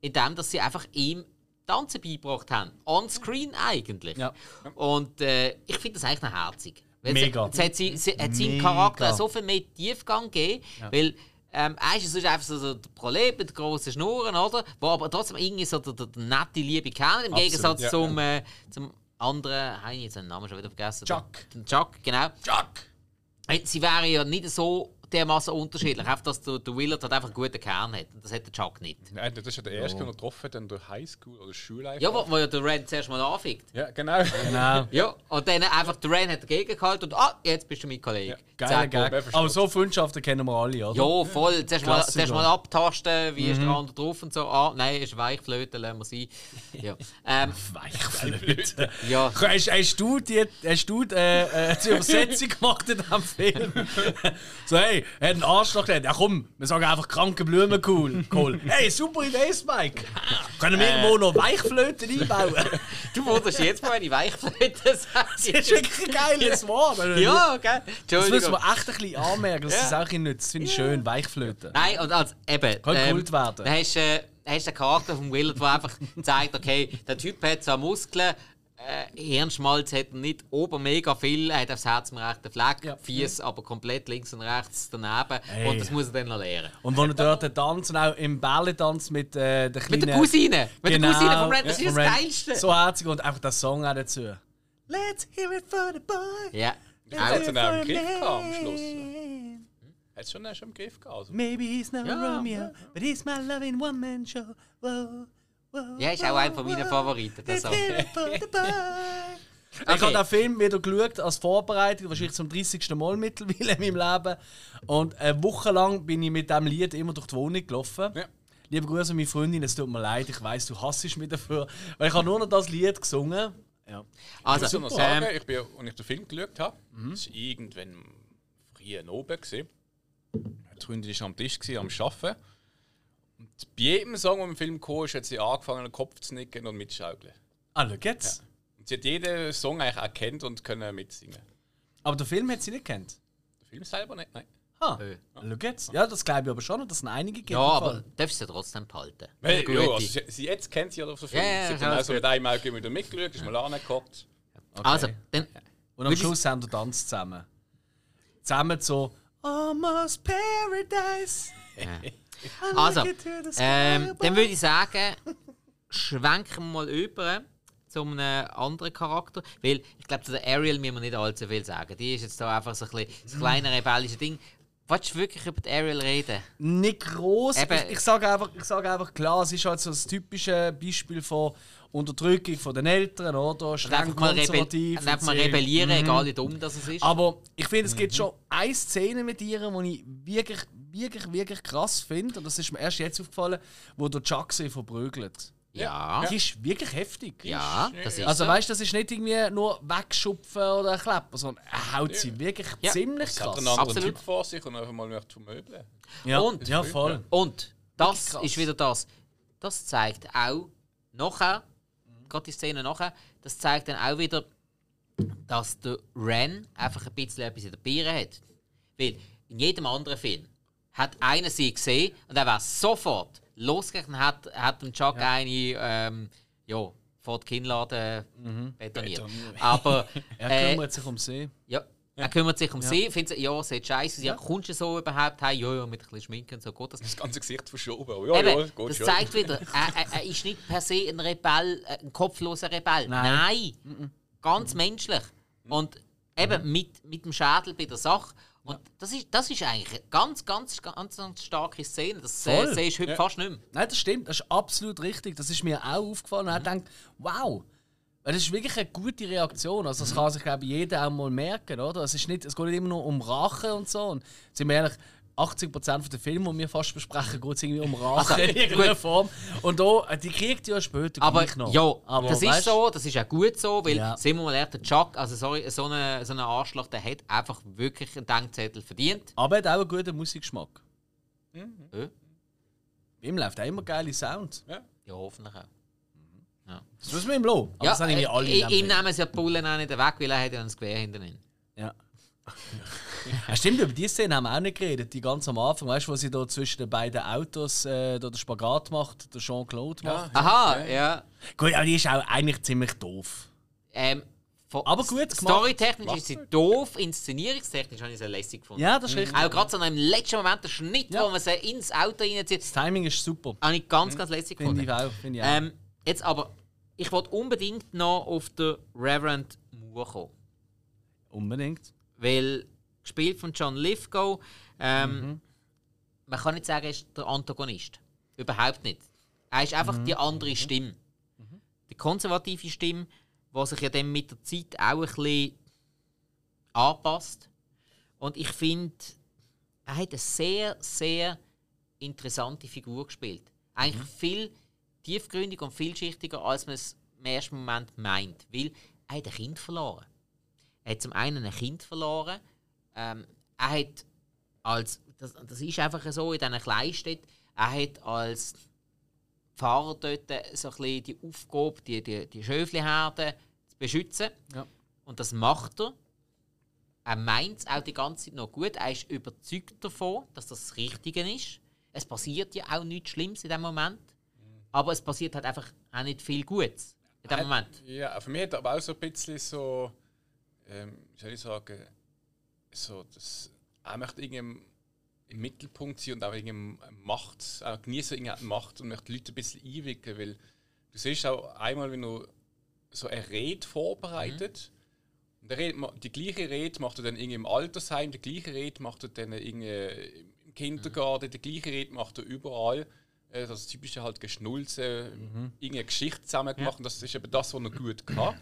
indem dass sie einfach ihm Tanzen beigebracht haben. On-screen eigentlich. Ja. Und äh, ich finde das eigentlich noch herzig. Weil Mega. Es, es hat, sie, sie, hat seinem. Charakter so viel mehr Tiefgang gegeben, weil ähm, er ist einfach so der Prolet mit grossen Schnurren, oder? Wo aber trotzdem irgendwie so der, der, der nette, liebe Kerl, im Absolut, Gegensatz ja, zum, Äh, zum anderen, habe ich jetzt den Namen schon wieder vergessen. Chuck. Der- Chuck, genau. Chuck! Äh, Sie wären ja nicht so dermaßen unterschiedlich, einfach dass der, der Willard halt einfach einen guten Kern hat. Und das hat der Chuck nicht. Nein, das ist ja der erste, den er getroffen hat, dann durch Highschool oder Schule. Ja, wo, wo ja der Ren zuerst mal anfickt. ja genau. Genau. Ja, und dann einfach der Ren hat dagegen gehalten und ah, jetzt bist du mein Kollege. Ja. Gag. versteht. Aber so Freundschaften kennen wir alle, oder? Ja, voll. Zuerst mal, zuerst mal abtasten, wie ist der andere drauf und so. Ah, nein, ist Weichflöte, lassen wir sein. Ja. Ähm, Weichflöte. ja. Hast, hast du, die, hast du äh, äh, die Übersetzung gemacht in diesem Film? so, hey, er hat einen Arschloch gehabt. Ja komm, wir sagen einfach kranke Blumen cool. cool. Hey, super Idee, Spike. Können wir irgendwo noch Weichflöten einbauen? Du wunderst jetzt mal, ich Weichflöte sage. Das ist wirklich ein geiles Wort. Ja, gell? Das müssen wir echt ein bisschen anmerken, das auch nicht. Das finde ich schön, Weichflöten. Nein, und als eben. Kann Kult werden. Dann hast du äh, hast den Charakter von Willard, der einfach zeigt, okay, der Typ hat zwar Muskeln, äh, Hirnschmalz hat er nicht oben mega viel, er hat aufs Herz einen rechten Fleck, Ja. Fies aber komplett links und rechts daneben. Hey. Und das muss er dann noch lernen. Und wenn er dort tanzt, auch im Ballet-Tanz mit äh, der kleinen... Mit der Cousine! Mit Genau. der Cousine von Ren, das Ja, ist das. Geilste! So herzig und einfach der Song auch dazu. Let's hear it for the boy. Ja. Hat Auch, es dann auch im Griff gehabt am Schluss? Hat es schon schon im Griff gehabt? Also, Maybe he's not Ja. Romeo, but he's my loving one-man-show. Ja, ist auch einer von meinen Favoriten, der Song. boy. Ich Okay. habe den Film wieder geschaut als Vorbereitung, wahrscheinlich zum 30. Mal mittlerweile in meinem Leben. Und eine Woche lang bin ich mit diesem Lied immer durch die Wohnung gelaufen. Ja. Liebe Grüße an meine Freundin, es tut mir leid, ich weiß, du hasst mich dafür, weil ich habe nur noch das Lied gesungen. Ja. ich muss Also, noch sagen, ähm, ich bin, als ich den Film geschaut habe, das war irgendwann früh oben. gewesen. Die Freundin war am Tisch, gewesen, am Arbeiten. Und bei jedem Song, der im Film kam, hat sie angefangen, den Kopf zu nicken und mitzuschaukeln. Ah, schau jetzt. Und sie hat jeden Song eigentlich erkannt und können mitsingen. Aber der Film hat sie nicht kennt. Der Film selber nicht, nein. Ah, Äh. schau jetzt. Ja, das glaube ich aber schon, dass es einige gibt. Ja, aber darfst du sie trotzdem behalten. Eine ja, also sie, sie jetzt kennt sie ja auf den Film. Ja, ja, sie ja, hat dann alles auch so mit einem Auge wieder mitgeschaut, ist mal angeguckt. Okay. Also, dann Und am Schluss haben wir Tanz zusammen. Zusammen so Almost Paradise. I Also, ähm, dann würde ich sagen, schwenken wir mal über zu einem anderen Charakter. Weil ich glaube, zu der Ariel müssen wir nicht allzu viel sagen. Die ist jetzt da einfach so ein bisschen das kleine rebellische Ding. Wolltest du wirklich über die Ariel reden? Nicht groß. Ich, ich sage einfach, ich sage einfach klar, es ist halt so das typische Beispiel von Unterdrückung von den Eltern, oder? Streng einfach mal, konservativ. und einfach mal rebellieren, egal wie dumm das ist. Aber ich finde, es gibt schon eine Szene mit ihr, die ich wirklich, wirklich, wirklich krass finde. Und das ist mir erst jetzt aufgefallen, wo der Chuck sie verprügelt. ja, Die ist wirklich heftig. ja, das ist Also so. weißt du, das ist nicht irgendwie nur wegschupfen oder ein Klepper, sondern er haut sie wirklich Ja. ziemlich Es hat krass. einen anderen Absolut. Typ vor sich und einfach mal möchte vermöbeln. Ja, Und- ja voll. Und das krass. ist wieder das. Das zeigt auch nachher, gerade die Szene nachher, das zeigt dann auch wieder, dass der Ren einfach ein bisschen etwas in der Biere hat. Weil in jedem anderen Film hat einer sie gesehen und er war sofort losgegangen und hat, hat dem Chuck eine ähm, ja, vor die Kinnlade betoniert. Aber Er äh, kümmert sich um sie. ja, er kümmert sich um sie, findet sie, ja, sieht scheiße, ja. kommst du so überhaupt heim? Ja, ja, mit ein bisschen Schminken und so geht das. Das ganze Gesicht verschoben. Ja, Eben, ja, geht das schon. zeigt wieder, er, er, er ist nicht per se ein Rebell, äh, ein kopfloser Rebell. Nein. Nein. Ganz menschlich. Und eben mit, mit dem Schädel bei der Sache. Und das, ist, das ist eigentlich eine ganz, ganz, ganz, ganz starke Szene. Das äh, Voll. siehst du heute fast nicht mehr. Nein, das stimmt, das ist absolut richtig. Das ist mir auch aufgefallen. Und ich denkt, wow, das ist wirklich eine gute Reaktion. Also das kann sich, glaube ich, jeder auch mal merken, oder? Es, ist nicht, es geht nicht immer nur um Rache und so. Und sind wir ehrlich, 80% der Filme, die wir fast besprechen, geht es irgendwie um Rache Also, in irgendeiner gut. Form. Und da, äh, die kriegt ja später Aber noch. ja, Aber, das ist weißt, so, das ist auch gut so, weil, Ja. sehen wir mal, ehrlich, der Chuck, also sorry, so ein so eine Arschloch, der hat einfach wirklich einen Denkzettel verdient. Aber er hat auch einen guten Musikgeschmack. Ja, Bei ihm läuft auch immer geile Sound. ja hoffentlich auch. Das müssen wir ihm lassen. Aber das haben irgendwie äh, alle ihm nehmen sie ja die Bullen auch nicht weg, weil er hat ja ein Gewehr hinter ihm. Ja. ja. Stimmt, über die Szene haben wir auch nicht geredet. Die ganz am Anfang, weißt du, wo sie da zwischen den beiden Autos äh, da den Spagat macht, der Jean-Claude macht. Aha, ja. Gut, aber die ist auch eigentlich ziemlich doof. Ähm, Aber gut gemacht. Storytechnisch ist sie doof, inszenierungstechnisch habe ich sie lässig gefunden. Ja, das ist richtig. Auch gerade so im letzten Moment, der Schnitt, Ja. wo man sie ins Auto reinzieht, Das Timing ist super. habe ich ganz, ganz lässig Finde gefunden. ich auch. Finde ich auch. Ähm, jetzt aber, ich wollte unbedingt noch auf den Reverend Moore kommen. Unbedingt. Weil, gespielt von John Lithgow, ähm, Mhm. man kann nicht sagen, er ist der Antagonist. Überhaupt nicht. Er ist Mhm. einfach die andere Stimme. Die konservative Stimme, die sich ja dann mit der Zeit auch ein bisschen anpasst. Und ich finde, er hat eine sehr, sehr interessante Figur gespielt. Eigentlich viel tiefgründiger und vielschichtiger, als man es im ersten Moment meint. Weil er hat ein Kind verloren. Er hat zum einen ein Kind verloren. Ähm, er hat als, das, das ist einfach so in diesen Kleinstädten, er hat als Pfarrer dort so ein bisschen die Aufgabe, die, die, die Schöfliherden zu beschützen. Ja. Und das macht er. Er meint es auch die ganze Zeit noch gut. Er ist überzeugt davon, dass das das Richtige ist. Es passiert ja auch nichts Schlimmes in dem Moment. Aber es passiert halt einfach auch nicht viel Gutes in dem Moment. Ja, für mich hat er aber auch so ein bisschen so, ähm, wie soll ich sagen, so, dass er möchte irgendwie im Mittelpunkt sein und auch irgendwie Macht, auch genießen irgendwie Macht und möchte die Leute ein bisschen einwickeln, weil du siehst auch einmal, wenn du so eine Rede vorbereitet und der Rede, die gleiche Rede macht er dann irgendwie im Altersheim, die gleiche Rede macht er dann irgendwie im Kindergarten, die gleiche Rede macht er überall. Äh, Das typische halt Geschnulze, irgendeine Geschichte zusammen gemacht und das ist eben das, was er gut kann.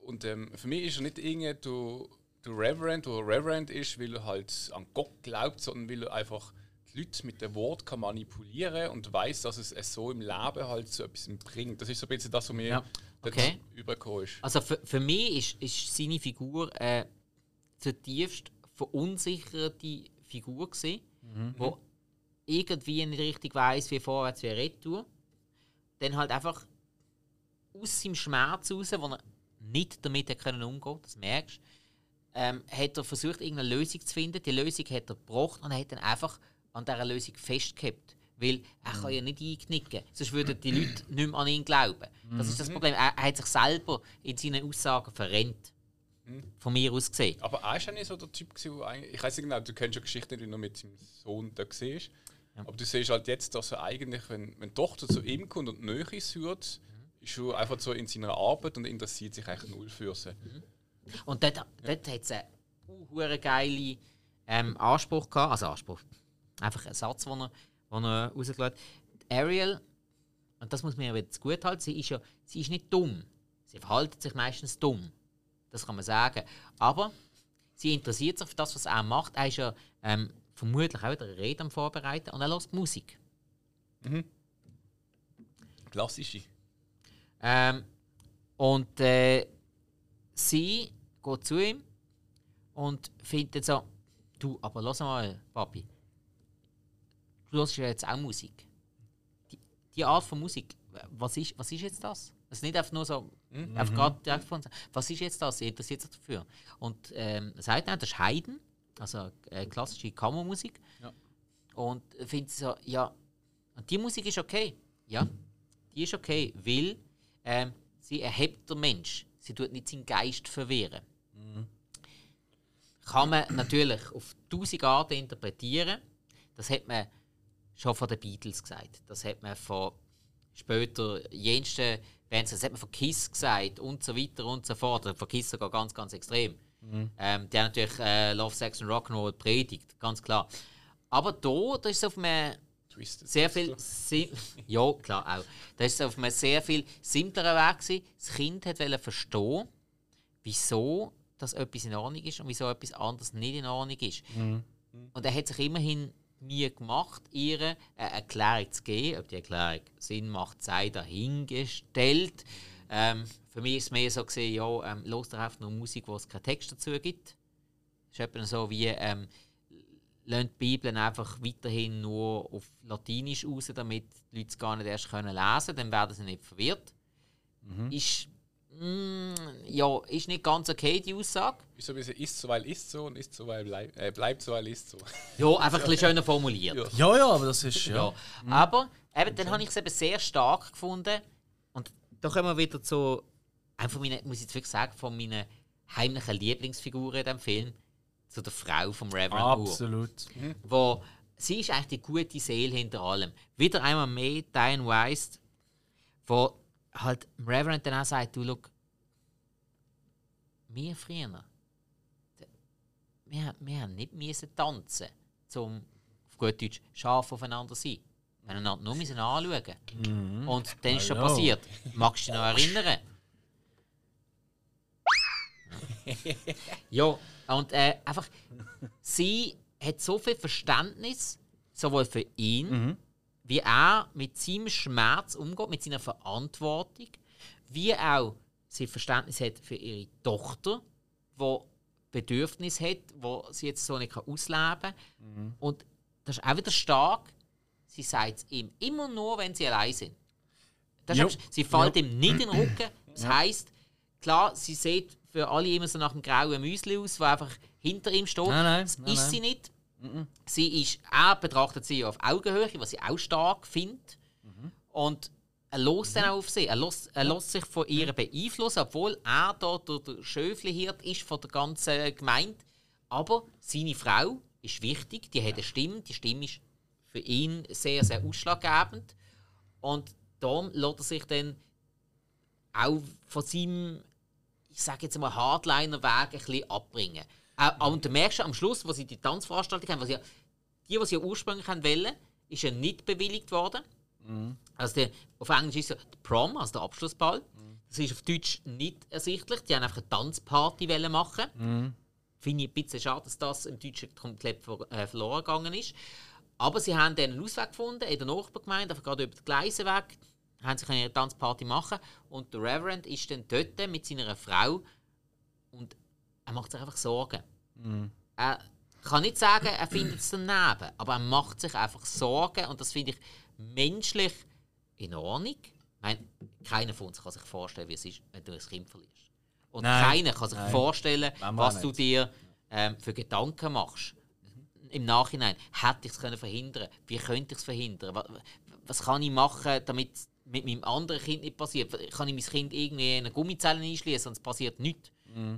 Und ähm, für mich ist er nicht irgendwie der, der Reverend, der Reverend ist, weil er halt an Gott glaubt, sondern weil er einfach die Leute mit dem Wort kann manipulieren und weiß, dass es es so im Leben halt so etwas bringt. Das ist so ein bisschen das, was mir Ja. Okay. übergekommen ist. Also für, für mich ist, ist seine Figur äh, zutiefst verunsicherte Figur gewesen, wo irgendwie nicht richtig weiß, wie vorwärts, wie retour, dann halt einfach aus seinem Schmerz raus, wo er nicht damit können umgehen das merkst ähm, hat er versucht, irgendeine Lösung zu finden. Die Lösung hat er gebracht und hat dann einfach an dieser Lösung festgehabt. Weil er kann ja nicht einknicken, sonst würden die Leute nicht mehr an ihn glauben. Das ist das Problem. Er, er hat sich selber in seinen Aussagen verrennt. Von mir aus gesehen. Aber er war ja nicht so der Typ, eigentlich- ich weiß nicht genau, du kennst ja Geschichten, die du noch mit seinem Sohn da siehst. Aber du siehst halt jetzt, dass er eigentlich, wenn, wenn die Tochter zu ihm kommt und Nähe sucht, ist er einfach so in seiner Arbeit und interessiert sich eigentlich null für sie. Und dort, dort hat es einen uh, geile ähm, Anspruch gehabt. Also Anspruch. Einfach ein Satz, den er, den er rausgelassen hat. Ariel, und das muss man ja wieder gut halten, sie ist ja sie ist nicht dumm. Sie verhält sich meistens dumm. Das kann man sagen. Aber sie interessiert sich für das, was er macht. Er ist ja ähm, vermutlich auch wieder eine Rede am Vorbereiten und er hört Musik. Klassische. Ähm, und äh, sie geht zu ihm und findet so, du, aber lass mal, Papi, du hörst ja jetzt auch Musik. Die, die Art von Musik, was ist, was ist jetzt das? Es ist nicht einfach nur so, einfach gerade direkt von was ist jetzt das? Ihr interessiert sich dafür. Und ähm, sagt dann, das ist Haydn, also äh, klassische Kammermusik. Ja. Und findet so, ja, und die Musik ist okay. Ja, die ist okay, weil ähm, sie erhebt den Mensch. Sie tut nicht seinen Geist verwehren. Kann man natürlich auf tausend Arten interpretieren. Das hat man schon von den Beatles gesagt. Das hat man von später jensten Bands, das hat man von Kiss gesagt und so weiter und so fort. Also Von Kiss sogar ganz, ganz extrem. Ähm, die haben natürlich äh, Love, Sex und Rock'n'Roll predigt, ganz klar. Aber da, da ist es auf einem Twisted. sehr viel. Ja, klar auch. Da ist es auf einem sehr viel simpleren Weg. Gewesen. Das Kind wollte verstehen, wieso dass etwas in Ordnung ist und wieso etwas anderes nicht in Ordnung ist. Und er hat sich immerhin Mühe gemacht, ihr eine Erklärung zu geben. Ob die Erklärung Sinn macht, sei dahingestellt. Ähm, für mich ist es mehr so gesehen, ja, ähm, los einfach nur Musik, wo es keinen Text dazu gibt. Das ist etwa so wie, ähm, lasst die Bibel einfach weiterhin nur auf Latinisch raus, damit die Leute es gar nicht erst können lesen können, dann werden sie nicht verwirrt. Ist, mm, ja, ist nicht ganz okay, die Aussage. Ist so ein bisschen ist so, weil ist so und ist so, weil bleib, äh, bleibt so, weil ist so. Ja, einfach ein bisschen schöner formuliert. Ja. Ja, ja, aber das ist. Ja. Ja. Aber eben, dann habe ich es eben sehr stark gefunden. Und da kommen wir wieder zu, einer von meinen, muss ich jetzt wirklich sagen, von meinen heimlichen Lieblingsfiguren in diesem Film, zu der Frau vom Reverend Moore. Absolut. Wo, sie ist eigentlich die gute Seele hinter allem. Wieder einmal mehr Diane Weiss, wo halt dem Reverend dann auch sagt, du, schau, wir früher, wir, wir haben nicht müssen tanzen, um auf gut Deutsch scharf aufeinander zu sein. Wir haben einander nur müssen anschauen. Und dann ist schon I know. passiert. Magst du dich noch erinnern? ja, und äh, einfach, sie hat so viel Verständnis, sowohl für ihn, wie er mit seinem Schmerz umgeht, mit seiner Verantwortung, wie auch sie Verständnis hat für ihre Tochter, die Bedürfnis hat, wo sie jetzt so nicht ausleben kann. Und das ist auch wieder stark. Sie sagt es ihm immer nur, wenn sie allein sind. Das ist sie fällt ihm nicht in den Rücken. Das heisst, klar, sie sieht für alle immer so nach dem grauen Müsli aus, wo einfach hinter ihm steht. Nein, nein, das nein, ist nein. sie nicht. Sie ist, er betrachtet sie auf Augenhöhe, was ich auch stark finde. Und er lässt dann auch auf sie. Er lässt, er lässt sich von ihr beeinflussen, obwohl er dort der Schöflihirt ist von der ganzen Gemeinde. Aber seine Frau ist wichtig, die hat eine Stimme. Die Stimme ist für ihn sehr, sehr ausschlaggebend. Und darum lässt er sich dann auch von seinem, ich sage jetzt mal, Hardliner-Weg ein bisschen abbringen. Äh, und du merkst am Schluss, wo sie die Tanzveranstaltung haben, was ja, die, die sie ja ursprünglich haben wollen, ist ja nicht bewilligt worden. Also der, auf Englisch ist es ja der Prom, also der Abschlussball. Das ist auf Deutsch nicht ersichtlich. Die haben einfach eine Tanzparty wollen machen. Finde ich ein bisschen schade, dass das im Deutschen komplett ver äh, verloren gegangen ist. Aber sie haben dann einen Ausweg gefunden in der Nachbargemeinde, einfach gerade über den Gleisen weg, haben sie können ihre Tanzparty machen und der Reverend ist dann dort mit seiner Frau und er macht sich einfach Sorgen. Er, kann nicht sagen, er findet es daneben, aber er macht sich einfach Sorgen und das finde ich menschlich in Ordnung. Ich meine, keiner von uns kann sich vorstellen, wie es ist, wenn du ein Kind verlierst. Und Nein. keiner kann sich Nein. vorstellen, was auch du nicht. dir ähm, für Gedanken machst. Im Nachhinein, hätte ich es können verhindern Wie könnte ich es verhindern? Was, was kann ich machen, damit mit meinem anderen Kind nicht passiert? Kann ich mein Kind irgendwie in eine Gummizelle einschließen und es passiert nichts?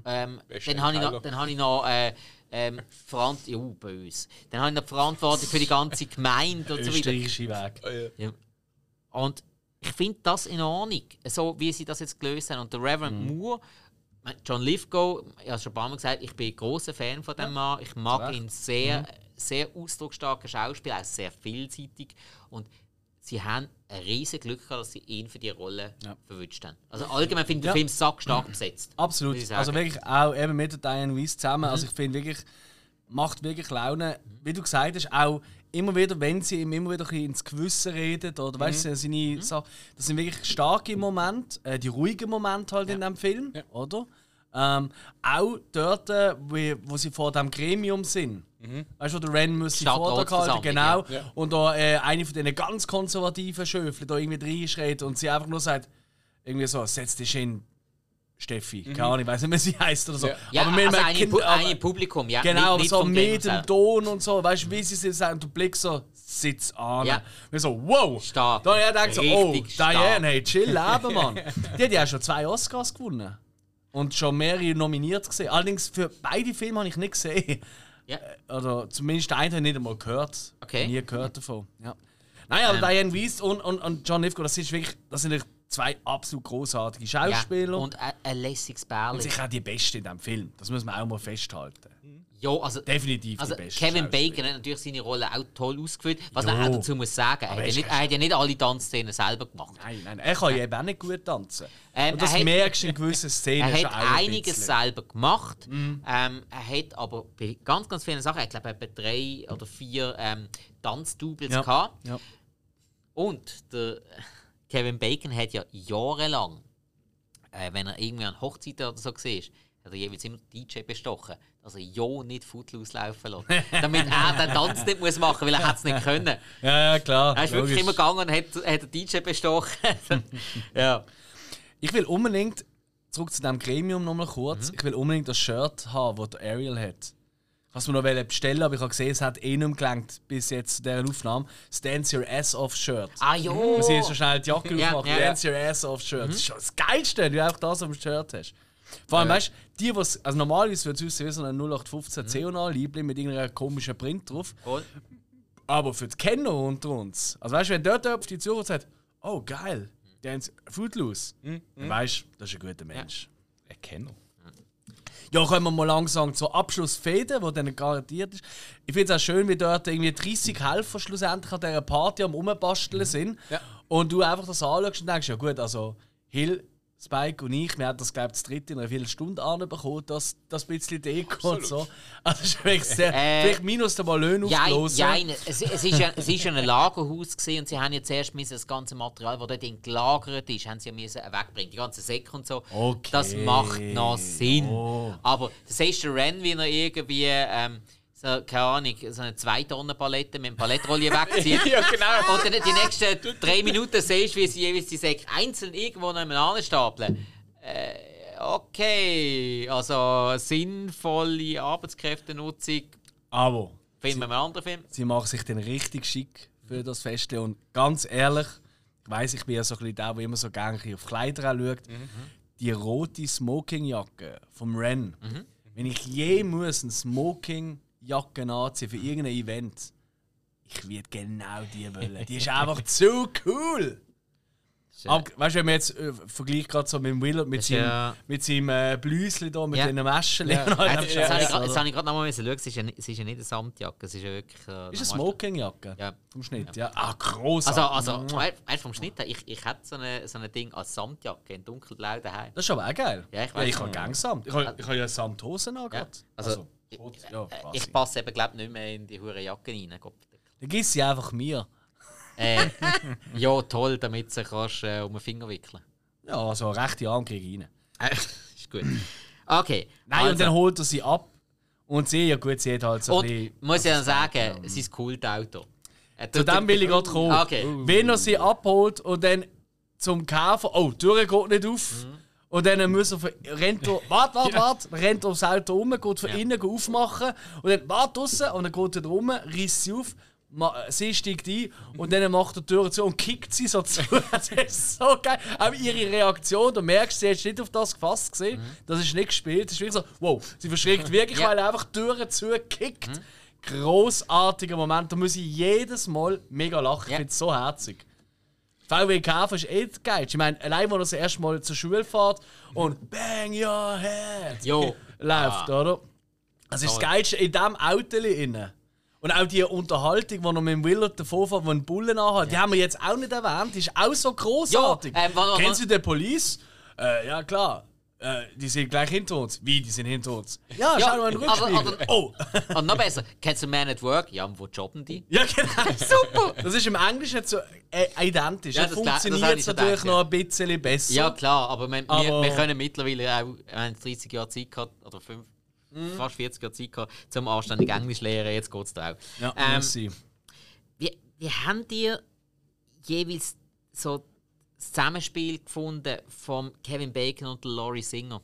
Ähm, Beste dann habe ich noch, dann habe ich noch äh, ähm, Verant ja, uh, böse. Dann habe ich noch Verantwortung für die ganze Gemeinde und so weiter. Weg. Ja. Und ich finde das in Ordnung, so wie sie das jetzt gelöst haben. Und der Reverend Mhm. Moore, John Lithgow, ich habe schon ein paar Mal gesagt, ich bin ein großer Fan von dem Mann. Ich mag Recht. ihn sehr, Mhm. sehr ausdrucksstarker Schauspieler, auch sehr vielseitig. Und sie haben ein riesiges Glück gehabt, dass sie ihn für die Rolle Ja. verwünscht haben. Also allgemein finde ich Ja. den Film sackstark besetzt. Absolut. Also wirklich auch eben mit Diane Weiss zusammen. Also ich finde wirklich, macht wirklich Laune. Wie du gesagt hast, auch immer wieder, wenn sie ihm immer wieder ein bisschen ins Gewissen redet oder weißt du, seine Sachen, das sind wirklich starke Momente, äh, die ruhigen Momente halt in dem Film, oder? Ähm, auch dort, äh, wo, wo sie vor dem Gremium sind. Weißt du, wo der Ren muss sie Vortrag halten, Stadtratsversammlung, genau. ja. Und da äh, eine von diesen ganz konservativen Schöfle da irgendwie reinschreit und sie einfach nur sagt, irgendwie so, setz dich hin, Steffi. Keine Ahnung, ich weiß nicht mehr, wie sie heißt oder so. Ja. Ja, aber mit also einem eine, Kind- Pu aber- Publikum, ja. Genau, nicht, aber nicht so mit dem. Ton und so, weißt du, wie sie sie sagen, und du blickst so, sitz an. Ja. Wir so, wow! Stark. Da ich gedacht so, oh, stark. Diane, hey, chill leben, Mann. Die hat ja schon zwei Oscars gewonnen. Und schon mehrere nominiert gesehen. Allerdings für beide Filme habe ich nicht gesehen. Ja. Oder zumindest einen habe ich nicht einmal gehört. Okay. Nie gehört davon. Ja. Nein, aber Ähm. Diane Weiss und, und, und John Lithgow, das, ist wirklich, das sind wirklich zwei absolut großartige Schauspieler. Ja. und, Und ein, lässiges Bärli. sicher auch die Beste in diesem Film. Das muss man auch mal festhalten. Ja, also, Definitiv also die beste. Kevin. Bacon hat natürlich seine Rolle auch toll ausgefüllt. Was Jo. man auch dazu muss sagen, er hat, ja nicht, er hat ja nicht alle Tanzszenen selber gemacht. Nein, nein, er kann ja eben auch nicht gut tanzen. Ähm, und das er hat- merkst du in gewissen Szenen Er hat ein einiges bisschen. Selber gemacht. Ähm, er hat aber bei ganz, ganz vielen Sachen, ich glaube, etwa drei oder vier ähm, Tanzdoubles Ja. gehabt. Ja. Und der Kevin Bacon hat ja jahrelang, äh, wenn er irgendwie an Hochzeiten oder so war, hat er jeweils immer DJ bestochen, dass er ja nicht Footloose laufen lässt. damit er den Tanz nicht muss machen muss, weil er es nicht können. Ja, ja, klar. Er ist wirklich logisch. immer gegangen und hat, hat den DJ bestochen. ja. Ich will unbedingt, zurück zu diesem Gremium nochmal kurz, Mhm. ich will unbedingt das Shirt haben, das der Ariel hat. Ich wollte es mir noch bestellen, aber ich habe gesehen, es hat eh nicht gelangt bis jetzt zu dieser Aufnahme. Das Dance Your Ass Off Shirt. Ah jo! Muss ich jetzt so schnell die Jacke Ja, aufmachen. ja. Mhm. Dance Your Ass Off Shirt. Das ist schon das Geilste, wenn du einfach das auf dem Shirt hast. Vor allem, weißt du, die, was also normalerweise würde es wie so ein 0815 C&A Liebling mit irgendeiner komischen Print drauf. Voll. Aber für die Kenner unter uns, also weißt du, wenn dort auf die Zukunft sagt, oh geil, Dance Footloose, dann weißt du, das ist ein guter Mensch. Erkennung. Ja, kommen wir mal langsam zur Abschlussfehde, die dann garantiert ist. Ich finde es auch schön, wie dort irgendwie 30 Helfer schlussendlich an dieser Party am Rumbasteln sind. Ja. Und du einfach das anschaust und denkst, ja gut, also Hill, Spike und ich, wir haben das, glaube ich, das dritte in einer Viertelstunde anbekommen, das, das bisschen Deko und so. Also, ist wirklich sehr, Äh, vielleicht minus der Ja, aufgelöst. ja, es, es, ist ja, es ist ja ein Lagerhaus gewesen und sie haben ja zuerst müssen das ganze Material, das dort drin gelagert ist, haben sie ja müssen wegbringen, die ganzen Säcke und so. Okay. Das macht noch Sinn. Oh. Aber das siehst du Ren, wie er irgendwie, ähm, so, keine Ahnung, so eine 2 Tonnen Palette mit dem Palettrolle wegzieht. Ja, genau. Und dann die nächsten drei Minuten siehst du, wie sie jeweils die Säcke einzeln irgendwo nebeneinander stapeln. Äh, okay, also sinnvolle Arbeitskräftenutzung Aber finden wir einen anderen Film. sie machen sich dann richtig schick für das Fest. Und ganz ehrlich, ich weiss, ich bin ja so ein bisschen der, der immer so gerne ein auf Kleider schaut. Die rote Smokingjacke vom Ren. Wenn ich je muss eine Smokingjacke anziehen für irgendein Event, ich würde genau die wollen. Die ist einfach zu cool. Aber, weißt du, wenn man jetzt äh, vergleicht gerade so mit dem Willard, mit seinem, ja- mit seinem äh, Blüsli da, mit Ja. den Mäschchen. Ja, all dem das, Scheiß, habe ich grad- oder? das habe ich gerade nochmal müssen schauen. Es ist, ja nicht, es ist ja nicht eine Samtjacke, es ist ja wirklich. Äh, Ist eine Smokingjacke Ja. vom Schnitt, ja. Ah, groß. Also, also weißt vom Schnitt her, ich, ich hätte so ein so eine Ding als Samtjacke in dunkelblau daheim. Das ist aber auch geil. Ja, ich ja, weiß. ich habe gerne Samt. Ich habe, ich ja Samthosen an. Ja. gerade. Also, ja, Äh, quasi. ich passe eben, glaube nicht mehr in die hure Jacke rein. Gott. Dann gib sie einfach mir. Äh, ja, toll, damit du sie kannst, äh, um den Finger wickeln Ja, also rechte Arm kriege ich rein. äh, Ist gut. Okay. Nein, also, und dann holt er sie ab Und sie, ja gut, sie hat halt so ein bisschen... Und muss ich dann sagen, sein Kultauto. Er Zu tut- dem will ich gerade kommen. Okay. Wenn er sie abholt und dann zum Käfer, oh, die Tür geht nicht auf. Mhm. Und dann muss er, von- rennt er, warte, warte, warte, rennt er aufs Auto rum, geht von Ja. innen geht aufmachen und dann warte draussen und dann geht er rum, reißt sie auf, sie steigt ein und dann macht er die Tür zu und kickt sie so zu. das ist so geil. Auch ihre Reaktion, du merkst, sie hat nicht auf das gefasst gesehen, das ist nicht gespielt, es ist wirklich so, wow, sie verschreckt wirklich, Ja. weil er einfach die Türen zukickt. Großartiger Moment, da muss ich jedes Mal mega lachen, ich Ja. finde es so herzig. VW Käfer ist eh geil. Ich meine, allein, wenn er das erste Mal zur Schule fährt und Bang your head Jo. läuft, Ah. oder? Das ist das. Geilste in diesem Auto innen. Und auch die Unterhaltung, die er mit dem Willard davor fährt, wo einen Bullen anhat, die haben wir jetzt auch nicht erwähnt, die ist auch so großartig. Ja, ähm, wann- Sie den Police? Äh, ja, klar. Äh, die sind gleich hinter uns. Wie, die sind hinter uns? Ja, Ja, schau mal in den aber- aber- oh! Und noch besser, kennst du Man at Work? Ja, und wo jobben die? Ja, genau. Super! Das ist im Englischen so äh, identisch. Ja, das das das funktioniert schon natürlich gedacht, noch ein bisschen besser. Ja, klar, aber, wir, Aber- wir, wir können mittlerweile auch, wir haben 30 Jahre Zeit gehabt, oder fünf, Mhm. fast 40 Jahre Zeit gehabt, zum anständig Englisch lernen, jetzt geht es da auch. Ja, ähm, merci. wie, wie habt ihr jeweils so das Zusammenspiel gefunden von Kevin Bacon und Laurie Singer?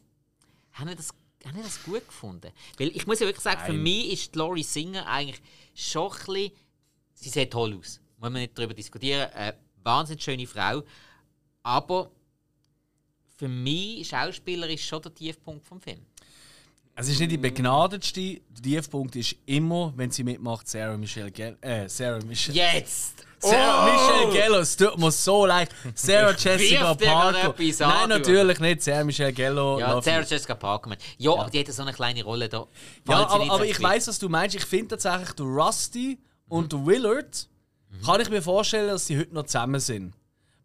Haben ihr das, haben ihr das gut gefunden? Weil ich muss ja wirklich sagen, für Nein. mich ist Laurie Singer eigentlich schon ein bisschen, sie sieht toll aus. Muss man nicht darüber diskutieren. Eine wahnsinnig schöne Frau. Aber für mich Schauspieler ist schon der Tiefpunkt vom Film. Es ist nicht die begnadetste. Der Tiefpunkt ist immer, wenn sie mitmacht, Sarah Michelle Gellar. Äh, Sarah Michelle. Jetzt! Sarah Michelle Gellar, es tut mir so leid. Sarah Jessica Parker. Nein, natürlich nicht. Sarah Michelle Gellar. Ja, love Sarah. Jessica Parker. Ja, aber die hat so eine kleine Rolle da. Ja, aber, aber ich weiß, was du meinst. Ich finde tatsächlich, der Rusty und der Willard kann ich mir vorstellen, dass sie heute noch zusammen sind.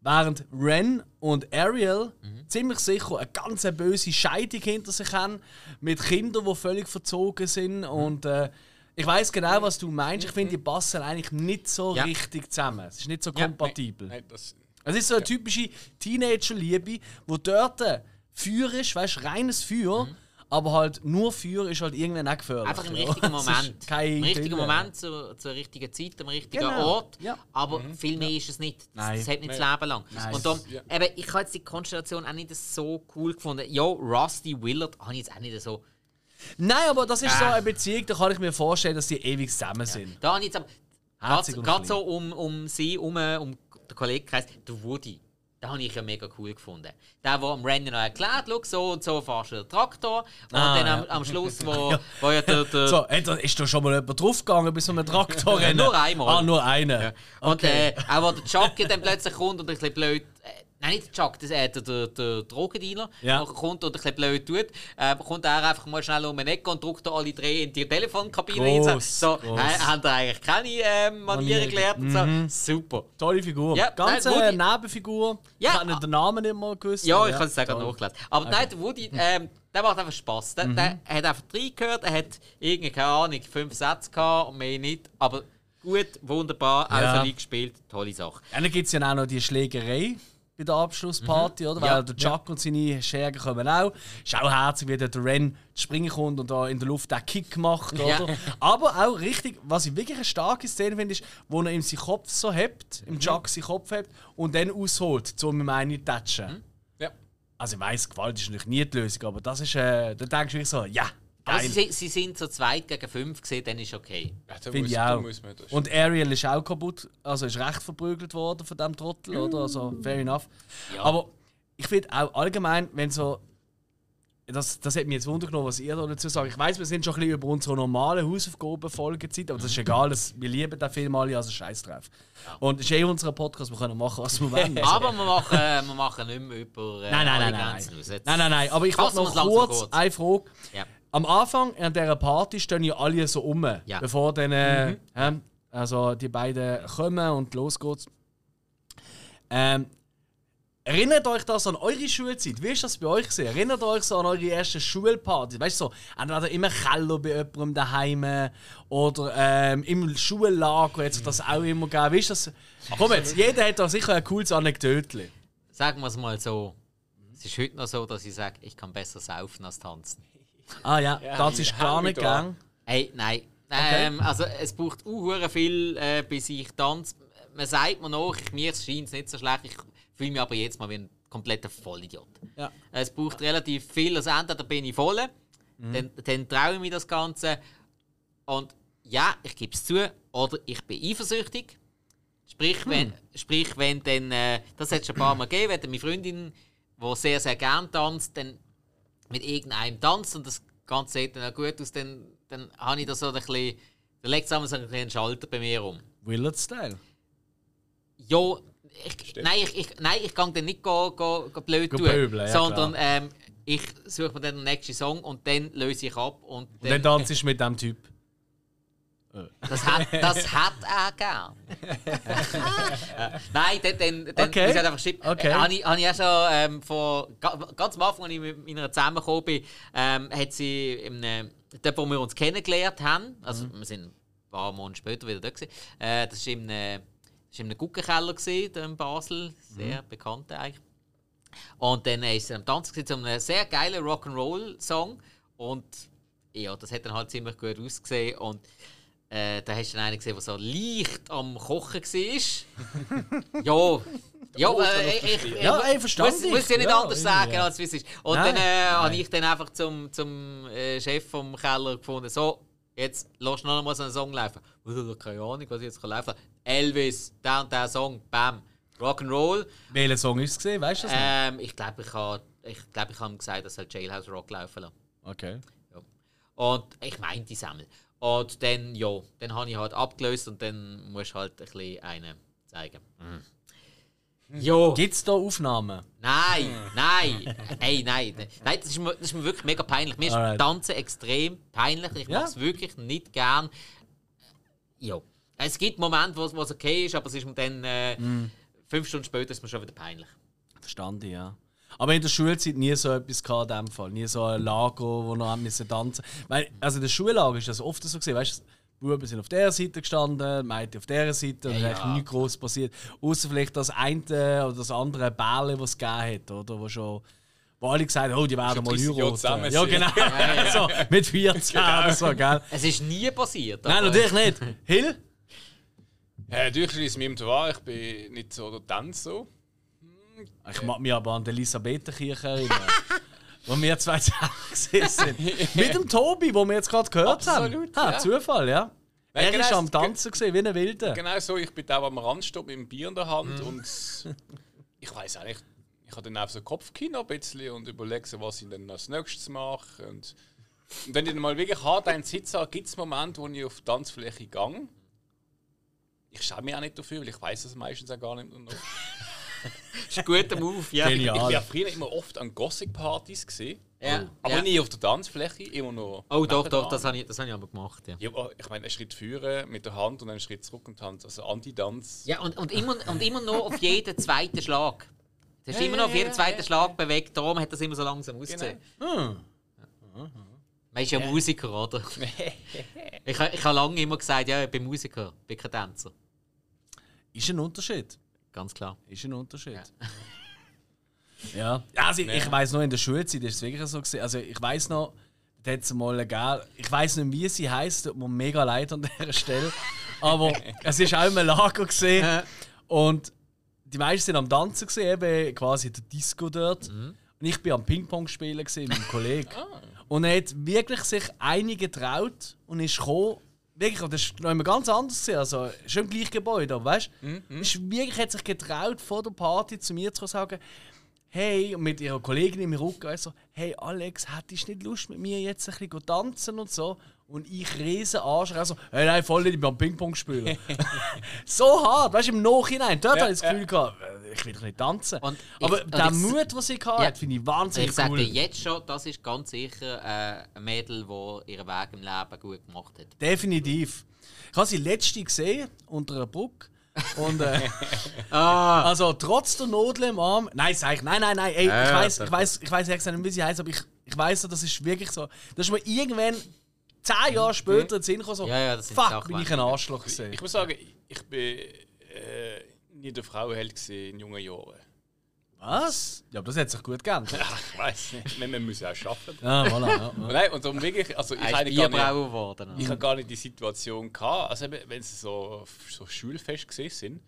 Während Ren und Ariel ziemlich sicher eine ganz böse Scheidung hinter sich haben, mit Kindern, die völlig verzogen sind. Und äh, ich weiß genau, was du meinst. Ich finde, die passen eigentlich nicht so Ja. richtig zusammen. Es ist nicht so Ja. kompatibel. Nein, das, Es ist so eine typische Teenager-Liebe, wo dort Feuer ist, weißt du, reines Feuer, aber halt nur Feuer ist halt irgendwann auch gefährlich. Einfach im ja. richtigen Es Moment. kein Im richtigen. Moment, zur, zur richtigen Zeit, am richtigen Genau, Ort. ja. Aber viel mehr ist es nicht. Das, Nein. das hält nicht Nein. das Leben lang. Nein. Und darum, Ja. eben, ich habe jetzt die Konstellation auch nicht so cool gefunden. Ja, Rusty Willard habe ich jetzt auch nicht so. Nein, aber das ist so Ah. eine Beziehung, da kann ich mir vorstellen, dass die ewig zusammen sind. Da habe ich jetzt aber. Herzig und Gerade so um, um sie, um, um den Kollegenkreis, der Woody. Den habe ich ja mega cool gefunden. Der, der am Rennen noch erklärt, schau, so und so fahrst du den Traktor. Und Ah, dann ja. am, am Schluss, wo, wo ja der, der, So, da- ist da schon mal jemand draufgegangen bei so einem Traktor? Ja, nur einmal. Ah, nur einer. Und äh, auch wo der Chuck ja dann plötzlich kommt und ein bisschen blöd. Äh, nein, nicht der Chuck, das, äh, der, der, der Drogendealer. Ja. nachher kommt und ein bisschen blöd tut. Äh, kommt er einfach mal schnell um den Ecke und drückt da alle drei in die Telefonkabine. Rein. so, gross. äh, haben da eigentlich keine äh, Manieren gelernt und so. Super. Tolle Figur. Ja, Ganz nein, eine Woody- Nebenfigur. Ja, ich habe den Namen nicht mal gewusst. Ja, ich kann es toll. nachgelesen. Aber nein, der Woody, ähm, der macht einfach Spass. Der, der hat einfach reingehört, er hat irgendwie, keine Ahnung, fünf Sätze gehabt und mehr nicht. Aber gut, wunderbar, Ja. solid gespielt, tolle Sache. Dann gibt es ja auch noch die Schlägerei bei der Abschlussparty, oder? Mhm. Ja. Weil der Chuck und seine Schergen kommen auch. Ist auch herzig, wie der Ren springen kommt und da in der Luft den Kick macht, oder? Ja. Aber auch richtig, was ich wirklich eine starke Szene finde, ist, wo er ihm seinen Kopf so hebt, Mhm. im Chuck seinen Kopf hebt und dann ausholt, um ihm eine zu touchen. Mhm. ja. Also ich weiss, Gewalt ist natürlich nie die Lösung, aber das ist, äh, da denkst du wirklich so, ja, Aber geil. sie, sind- sie sind so zweit gegen fünf gesehen, dann ist okay. Ja, Finde ich auch. muss man das- Und Ariel ist auch kaputt, also ist recht verprügelt worden von dem Trottel, oder? Also fair enough. Ja. Aber ich finde auch allgemein, wenn so. Das, das hat mich jetzt wundern was ihr da dazu sagt. Ich weiß, wir sind schon ein bisschen über unsere normale Hausaufgaben-Folgezeit, aber das ist egal, das, wir lieben den Film alle, also scheiß drauf. Und es ist eh unser Podcast, wir können machen, was wir wollen. Aber wir machen, äh, wir machen nicht mehr über äh, Nein, nein, nein, nein. Nein, nein, nein. Aber ich wir's noch kurz. eine Frage. Ja. Am Anfang an dieser Party stehen ja alle so um, Ja. bevor dann äh, hä, also die beiden kommen und los geht's. Ähm, erinnert euch das an eure Schulzeit? Wie ist das bei euch gewesen? Erinnert euch so an eure erste Schulparty? Weißt du, so, entweder im Keller bei jemandem daheim oder ähm, im Schullager hat sich das auch immer gegeben. Wie ist das? Komm jetzt, jeder hat da sicher ein cooles Anekdötchen. Sagen wir es mal so. Es ist heute noch so, dass ich sage, ich kann besser saufen als tanzen. Ah ja, das ist ja, gar nicht gang. Hey, nein. Ähm, also es braucht auch viel, äh, bis ich tanze. Man sagt mir noch, mir scheint es nicht so schlecht. Ich fühle mich aber jetzt mal wie ein kompletter Vollidiot. Ja. Es braucht relativ viel. Also entweder bin ich voll, dann, dann traue ich mich das Ganze. Und ja, ich gebe es zu, oder ich bin eifersüchtig. Sprich, wenn, sprich, wenn dann, äh, das hat es schon ein paar Mal gegeben, wenn meine Freundin, die sehr, sehr gern tanzt, dann mit irgendeinem tanzt und das Ganze sieht dann auch gut aus, dann, dann habe ich da so ein bisschen, dann legt es einmal so ein bisschen einen Schalter bei mir um. Willard-Style. Ja, ich, nein, ich, ich, nein, ich kann dann nicht go, go, go blöd Go tun, ja, sondern ähm, ich suche mir dann den nächsten Song und dann löse ich ab. Und Und dann tanzt du mit dem Typ. Das, hat, das hat er gern. Nein, dann, dann, dann Okay. ich halt einfach schieben. Okay. Äh, habe ich, ich auch schon ähm, vor, ga- ganz am Anfang, als ich mit meiner zusammengekommen bin, ähm, hat sie, im, äh, dort, wo wir uns kennengelernt haben, also Mhm. wir sind ein paar Monate später wieder da gewesen, äh, das war im, äh, das war in einem Guggenkeller gewesen, da in Basel, sehr Mhm. bekannt eigentlich. Und dann ist sie am Tanzen gewesen, zu einem sehr geilen Rock'n'Roll-Song und ja, das hat dann halt ziemlich gut ausgesehen und äh, da hast du einen gesehen, der so leicht am Kochen war. ja, ja, äh, ich, ich, Ja, ich verstanden muss, ich. muss ja nicht Ja, anders sagen, ja. als wie es ist. Und Nein, dann äh, habe ich dann einfach zum, zum äh, Chef vom Keller gefunden, so, jetzt lass noch einmal so einen Song laufen. Uh, keine Ahnung, was jetzt kann laufen Elvis, der und der Song, bam, Rock'n'Roll. Welcher Song ist es gesehen? Weißt du das? Ähm, ich glaube, ich habe ich glaub, ich hab ihm gesagt, dass er Jailhouse Rock laufen lassen. Okay. Und ich meine die Sammel. Und dann, ja, dann habe ich halt abgelöst und dann musst du halt ein bisschen einen zeigen. Ja. Gibt es da Aufnahmen? Nein, nein, hey, nein, nein, das ist, mir, das ist mir wirklich mega peinlich. Mir ist Alright. Tanzen extrem peinlich. Ich Ja. mache es wirklich nicht gern. Ja, es gibt Momente, wo es- wo es okay ist, aber es ist mir dann äh, Mm. fünf Stunden später ist mir schon wieder peinlich. Verstanden, ja. Aber in der Schulzeit nie so etwas gehabt, in dem Fall. Nie so ein Lager, wo noch müssen tanzen Weil, Also in der Schullager ist das oft so gesehen, weißt du, die Buben sind auf der Seite gestanden, die Mädchen auf der Seite und Ja, ja, ja. eigentlich nichts groß passiert. Außer vielleicht das eine oder das andere Bälle, was es gegeben hat, oder? Wo schon. Wo alle gesagt haben, oh, die werden mal 30 Jahre heiraten. Ja, genau. so, mit 14 oder so, gell? Es ist nie passiert. Nein, natürlich nicht. Hill? Ja, natürlich schließe ich mich ihm wahr, ich bin nicht so der Tänzer. Ich mag mich aber an die Elisabethenkirche erinnern. wo wir zwei zusammen gesehen sind. Mit dem Tobi, wo wir jetzt gerade gehört Absolut, haben. Ah, ja. Zufall, ja. Nein, er genau, ist am Tanzen gesehen, wie ein Wilder. Genau so, ich bin da am Rand stehen mit dem Bier in der Hand Mhm. und ich weiß auch nicht, ich habe dann einfach so Kopfkino ein bisschen und überlege, was ich dann als nächstes mache. Und, und wenn ich dann mal wirklich hart einen Sitz habe, gibt es Momente, wo ich auf die Tanzfläche gehe. Ich schaue mich auch nicht dafür, weil ich weiß das meistens auch gar nicht. Das ist ein guter Move, ja. Ich Genial. bin ja früher immer oft an Gothic-Partys gesehen, Ja, aber ja. nie auf der Tanzfläche, immer nur. Oh, doch, doch, das habe ich, das hab ich aber gemacht, ja. Ja, ich meine, einen Schritt führen mit der Hand und einen Schritt zurück und Hand, also Anti-Tanz. Ja, und, und, immer, und immer noch auf jeden zweiten Schlag. Du hast Ja, immer noch auf jeden ja, zweiten ja, Schlag bewegt, darum hat das immer so langsam ausgesehen. Hm. Man ist ja Musiker, oder? ich ich habe lange immer gesagt, ja, ich bin Musiker, ich bin kein Tänzer. Ist ein Unterschied. Ganz klar. Ist ein Unterschied. Ja. ja also ich, ich weiß noch, in der Schulzeit ist es wirklich so gewesen. Also ich weiß noch, da hat es mal egal. Ich weiß nicht, wie sie heißt, tut mir mega leid an dieser Stelle. Aber es ist auch immer Lager gesehen. Und die meisten sind am Tanzen gesehen, eben quasi der Disco dort. Und ich bin am Ping-Pong spielen gewesen, mit einem Kollegen. Und er hat wirklich sich einige getraut und ist gekommen. Wirklich, das ist noch immer ganz anders. Also, schon im gleichen Gebäude, aber weißt du? Ist wirklich hat sich getraut, vor der Party zu mir zu sagen, hey, und mit ihrer Kollegin im Rücken, du, hey Alex, hättest du nicht Lust mit mir jetzt ein bisschen tanzen und so? Und ich riesen Arsch, also, hey, nein, voll nicht, ich bin am Ping-Pong spielen. so hart, weißt du, im Nachhinein. Dort Ja, habe ich das Gefühl gehabt, äh, ich will doch nicht tanzen. Und ich- Aber und der ich- Mut, den sie hatte, Ja. finde ich Ich wahnsinnig sage cool. dir jetzt schon, das ist ganz sicher äh, ein Mädel, das ihren Weg im Leben gut gemacht hat. Definitiv. Ich habe sie letzte gesehen, unter einer Brücke. Und, äh, Ah! also trotz der Nadel im Arm. Nein, sag ich, nein, nein, nein. Ey, ich Ja, weiß, ich weiß, ich weiß nicht, wie sie heißt, aber ich, ich weiß, das ist wirklich so. Das ist mir irgendwann zehn Jahre später in den Sinn gekommen, so, Ja, ja, fuck, bin ich die- ein Arschloch gesehen. Ich muss sagen, ich bin äh, nie der Frauenheld in jungen Jahren. Was? Ja, aber das hat sich gut geändert. Ich weiß nicht. Wir, müssen auch schaffen. Ja, voilà. Ja, ja. Nein, und darum wirklich, also ich habe gar nicht, geworden. ich habe gar nicht die Situation gehabt, also wenn sie so, so Schulfest gesehen sind,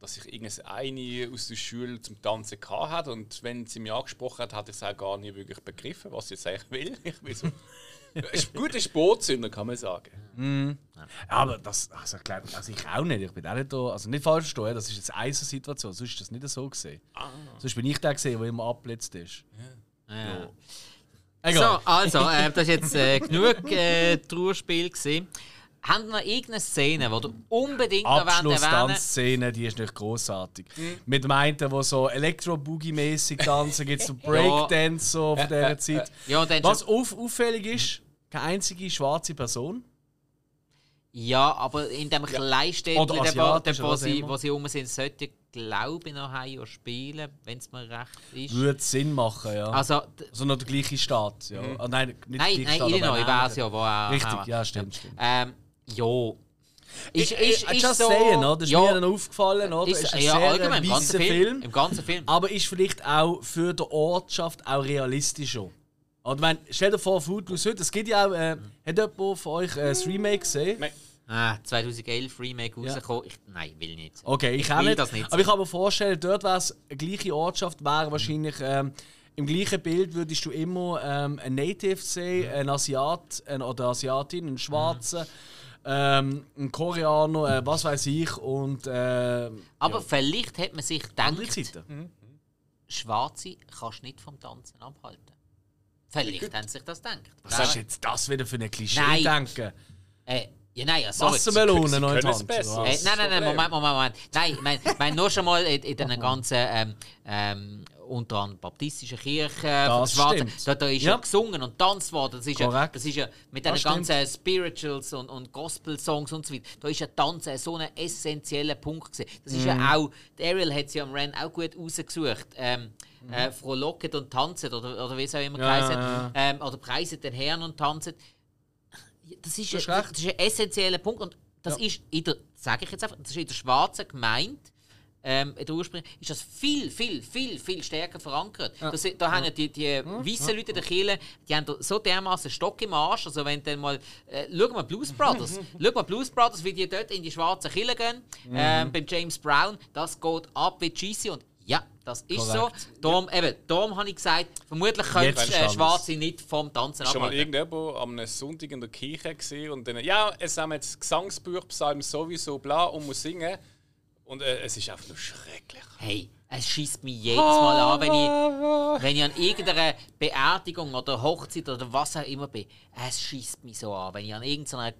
dass ich irgendeine aus der Schule zum Tanzen gehabt hat und wenn sie mich angesprochen hat, hat ich es auch gar nicht wirklich begriffen, was sie jetzt eigentlich will. Ich bin so, ist ein guter Sportsünder, kann man sagen. Ja, aber das, also ich glaube, also ich auch nicht. Ich bin auch nicht da, also nicht falsch verstehen, das ist jetzt eine Situation, sonst ist das nicht so gesehen. Sonst bin ich der gesehen, der immer abblitzt ist. Ja. Egal. So, also, äh, das war jetzt äh, genug äh, Trauerspiel. gewesen. Haben wir noch irgendeine Szene, die du unbedingt noch erwähnen Abschluss-Tanzszene, die ist nicht großartig. Mit dem einen, der so Elektro-Boogie-mäßig tanzen, gibt es so Breakdance so von dieser Zeit. Ja, Was auf, auffällig ist, keine einzige schwarze Person. Ja, aber in dem Kleinstädtchen, Oder dort, wo, sie, wo sie rum sind, sollte glaube ich noch Ohio spielen, wenn es mir recht ist. Würde Sinn machen, ja. Also, Also, noch der gleiche Staat. Ja. Ah, nein, nicht der nein, gleiche nein, Staat, aber Illinois wäre es ja, wo auch. Richtig, auch- ja, stimmt, stimmt. Ähm, ja. Ist, Ich- ist, ich- ist just so, saying, oder? Das ist ja, mir dann aufgefallen, oder? Ist, Ist ein ja, sehr allgemein, im ganzen Film. Film. Im ganzen Film. Aber ist vielleicht auch für die Ortschaft auch realistischer. Oder wenn, stell dir vor, Footloose heute, es gibt ja auch, äh, hat jemand von euch äh, das Remake gesehen? Nein. Ah, 2011 Remake rausgekommen. Ich, nein, will nicht. Okay, ich auch will nicht. das nicht Aber ich kann mir vorstellen, dort wäre es eine gleiche Ortschaft, wäre wahrscheinlich ähm, im gleichen Bild würdest du immer ähm, einen Native sehen, einen Asiat ein, oder Asiatin, einen Schwarzen, ähm, einen Koreaner, äh, was weiß ich und äh, Aber vielleicht hat man sich gedacht, Zeiten. Schwarze kannst du nicht vom Tanzen abhalten. Vielleicht haben sie sich das gedacht. Was ist jetzt das wieder für ein Klischee Nein. denken? Äh, ja, nein, ja, sorry. Wassermelone besser. oder Äh, nein, nein, nein. Moment, Moment, Moment. Nein, ich meine, ich meine nur schon mal in, in den ganzen, ähm, ähm, unter anderem baptistischen Kirchen, äh, Das Schwarzen, stimmt. da, da ist ja. Ja. gesungen und tanzt worden. Das ist, ja, Korrekt. das ist ja mit den ganzen Spirituals und, und Gospel-Songs und so weiter, da ist ja Tanzen so ein essentieller Punkt gewesen. Das ist Mhm. ja auch, der Ariel hat es ja am Ren auch gut rausgesucht. Ähm, äh, Frohlocket und tanzet, oder, oder wie es auch immer Mhm. Ja, geheißen ja. Ähm, oder preiset den Herrn und tanzet. Das ist, hast ein, das ist ein essentieller Punkt und das ist in der, sage ich jetzt einfach, das ist in der schwarzen Gemeinde, ähm, in der Ursprung, ist das viel, viel, viel, viel stärker verankert. Das, da haben ja. die, die weißen Leute der Kirche, die haben so dermaßen Stock im Arsch, also wenn dann mal, äh, schau mal Blues Brothers, schau mal Blues Brothers, wie die dort in die schwarzen Kirche gehen, ähm, beim James Brown, das geht ab wie cheesy und ja, das ist Korrekt. so. Darum, eben, darum habe ich gesagt, vermutlich können Jetzt äh. Schwarze nicht vom Tanzen Schon mal abhalten. irgendjemand am einem Sonntag in der Kirche gesehen und dann, ja, es haben jetzt Gesangsbuch, Psalm sowieso, bla, und muss singen. Und äh, es ist einfach nur schrecklich. Hey, es schießt mich jedes Mal an, wenn ich, wenn ich an irgendeiner Beerdigung oder Hochzeit oder was auch immer bin. Es schießt mich so an, wenn ich an irgendeiner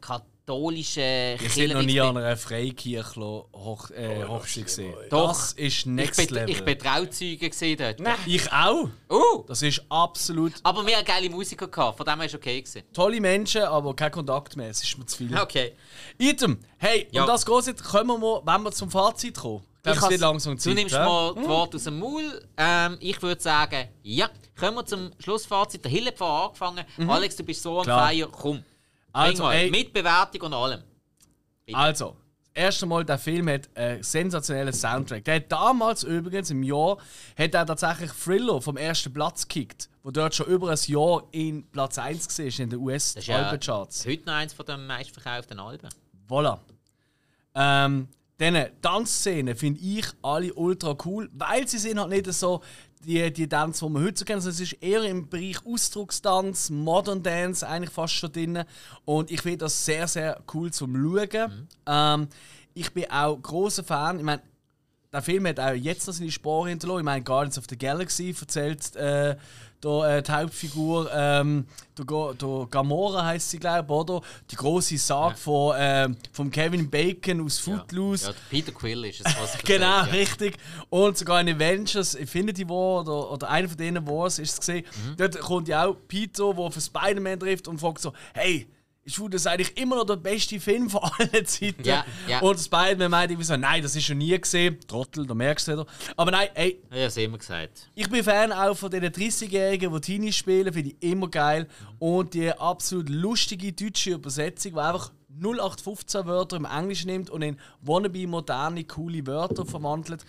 katholischen Wir sind noch Kirche nie an einer Freikirche Hoch, äh, Hochzeit gesehen. Doch. Das ist Ich Next bin, Level. ich bin Trauzeuge gesehen dort. Ich auch. Uh, Das ist absolut aber wir hatten geile Musiker, gehabt, von dem her war es okay. Gewesen. tolle Menschen, aber kein Kontakt mehr. Es ist mir zu viel. Okay. Item, hey, Ja. und das geht können wir mal, wenn wir zum Fazit kommen. Ich wird langsam Du Zeit. nimmst hä? mal das Wort aus dem Maul. Ähm, ich würde sagen, ja. Kommen wir zum Schlussfazit. Der Hill hat vorher angefangen. Alex, du bist so am Mhm. Feier. Komm. Also, ey. Mit Bewertung und allem. Also, das erste Mal, der Film hat einen sensationellen Soundtrack. Der hat damals übrigens im Jahr hat er tatsächlich Thriller vom ersten Platz gekickt, wo dort schon über ein Jahr in Platz 1 war in den US-Albencharts. ja heute noch eins von den meistverkauften Alben. Voilà. Ähm, diese Tanzszenen finde ich alle ultra cool, weil sie sind halt nicht so die, die Dance, die man heute so kennt. Also es ist eher im Bereich Ausdruckstanz, Modern Dance eigentlich fast schon drin. Und ich finde das sehr, sehr cool zum Schauen. Ähm, ich bin auch großer Fan. Ich meine, der Film hat auch jetzt noch seine Sporen hinterlassen. Ich meine, Guardians of the Galaxy erzählt äh, da, äh, die Hauptfigur, ähm, der, der Gamora heißt sie, glaube ich, oder? Die große Sage von, ähm, von Kevin Bacon aus Footloose. Ja, der Peter Quill ist es, was ich Genau, erzählt, ja. richtig. Und sogar in Avengers Infinity War oder, oder einer von denen Wars ist es gesehen. Mhm. Dort kommt ja auch Peter, der auf Spider-Man trifft und fragt so: Hey, ist das eigentlich immer noch der beste Film von allen Zeiten? Ja, ja. Und Spider-Man meint irgendwie so: Nein, das ist schon nie gesehen. Trottel, da merkst du wieder. Aber nein, ey, Ja, das wir gesagt. ich bin Fan auch von diesen 30-Jährigen, die Teenies spielen, finde ich immer geil. Und die absolut lustige deutsche Übersetzung, die einfach 0815 Wörter im Englischen nimmt und in wannabe moderne, coole Wörter verwandelt.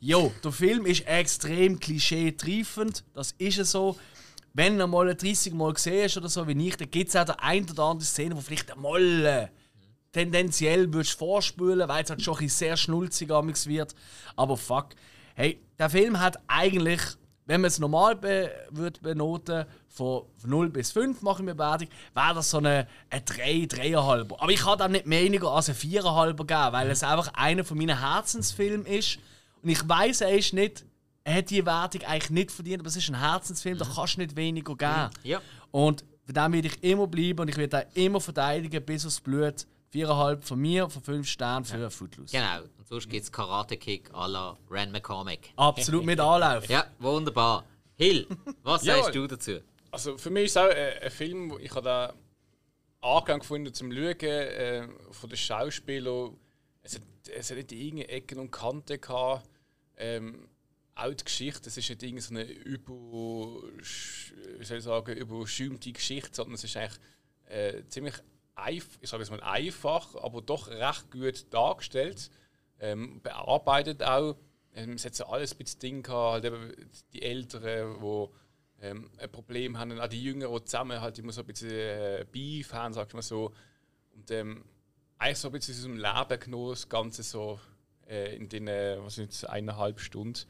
Jo, der Film ist extrem klischee-triefend, das ist es so. Wenn du mal 30 Mal gesehen hast oder so wie ich, dann gibt es auch der ein oder andere Szene, wo vielleicht einmal äh, tendenziell würdest vorspülen, weil es halt schon ein sehr schnulzig wird. Aber fuck, hey, der Film hat eigentlich wenn man es normal be würde benoten, von 0 bis 5 machen wir Bewertung, wäre das so eine, eine 3, 3,5. Aber ich kann dann nicht weniger als eine 4,5 geben, weil es einfach einer von meinen Herzensfilmen ist. Und ich weiß, er ist nicht, er hat die Wertung eigentlich nicht verdient, aber es ist ein Herzensfilm, da kannst du nicht weniger geben. Ja. Und für den werde ich immer bleiben und ich werde ihn immer verteidigen bis aufs Blut. 4,5 von mir, von 5 Sternen für ja. Footloose. Genau. Und sonst gibt es Karate-Kick à la Rand McCormick. Absolut mit Anlauf. ja, wunderbar. Hill, was sagst du dazu? Also für mich ist es auch ein, ein Film, wo ich habe da Angang gefunden zum Schauen äh, von den Schauspielern. Es hat, es hat nicht irgendeine Ecken und Kanten gehabt. Ähm, auch Geschichte, es ist nicht irgendeine so eine über, wie soll ich sagen, überschäumte Geschichte, sondern es ist eigentlich äh, ziemlich ich sage es mal einfach, aber doch recht gut dargestellt. Ähm, bearbeitet auch. Ähm, es hat so alles ein bisschen Ding gehabt, halt eben die Älteren, die ähm, ein Problem haben, und auch die Jüngeren, die zusammen halt immer so ein bisschen äh, Beef haben, sagt man so. Und ähm, eigentlich so ein bisschen aus dem Leben genommen, das Ganze so äh, in den, äh, was sind eineinhalb Stunden.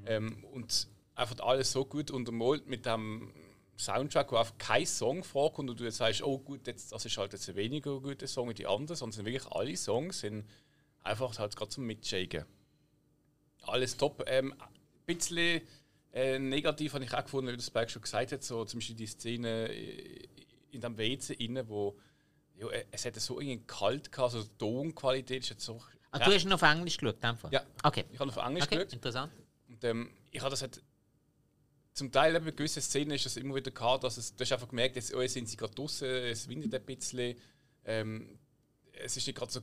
Mhm. Ähm, und einfach alles so gut untermalt mit dem Soundtrack, wo einfach kein Song vorkommt und du jetzt sagst, oh gut, jetzt, das ist halt jetzt ein weniger guter Song wie die anderen, sondern sind wirklich alle Songs sind einfach halt gerade zum Mitshaken. Alles top. Ähm, ein bisschen äh, negativ habe ich auch gefunden, wie das Berg schon gesagt hat, so zum Beispiel die Szene in dem WC innen, wo ja, äh, es hätte so irgendwie kalt gehabt, also die Tonqualität ist jetzt so. Ah, du hast ihn auf Englisch geschaut, einfach? Ja. Okay. Ich habe auf Englisch okay, geschaut. Interessant. Und ähm, ich habe das halt zum Teil eben gewisse Szenen ist das immer wieder gehabt, dass es, du hast einfach gemerkt, jetzt oh, sind sie gerade draußen, es windet ein bisschen. Ähm, es ist nicht gerade so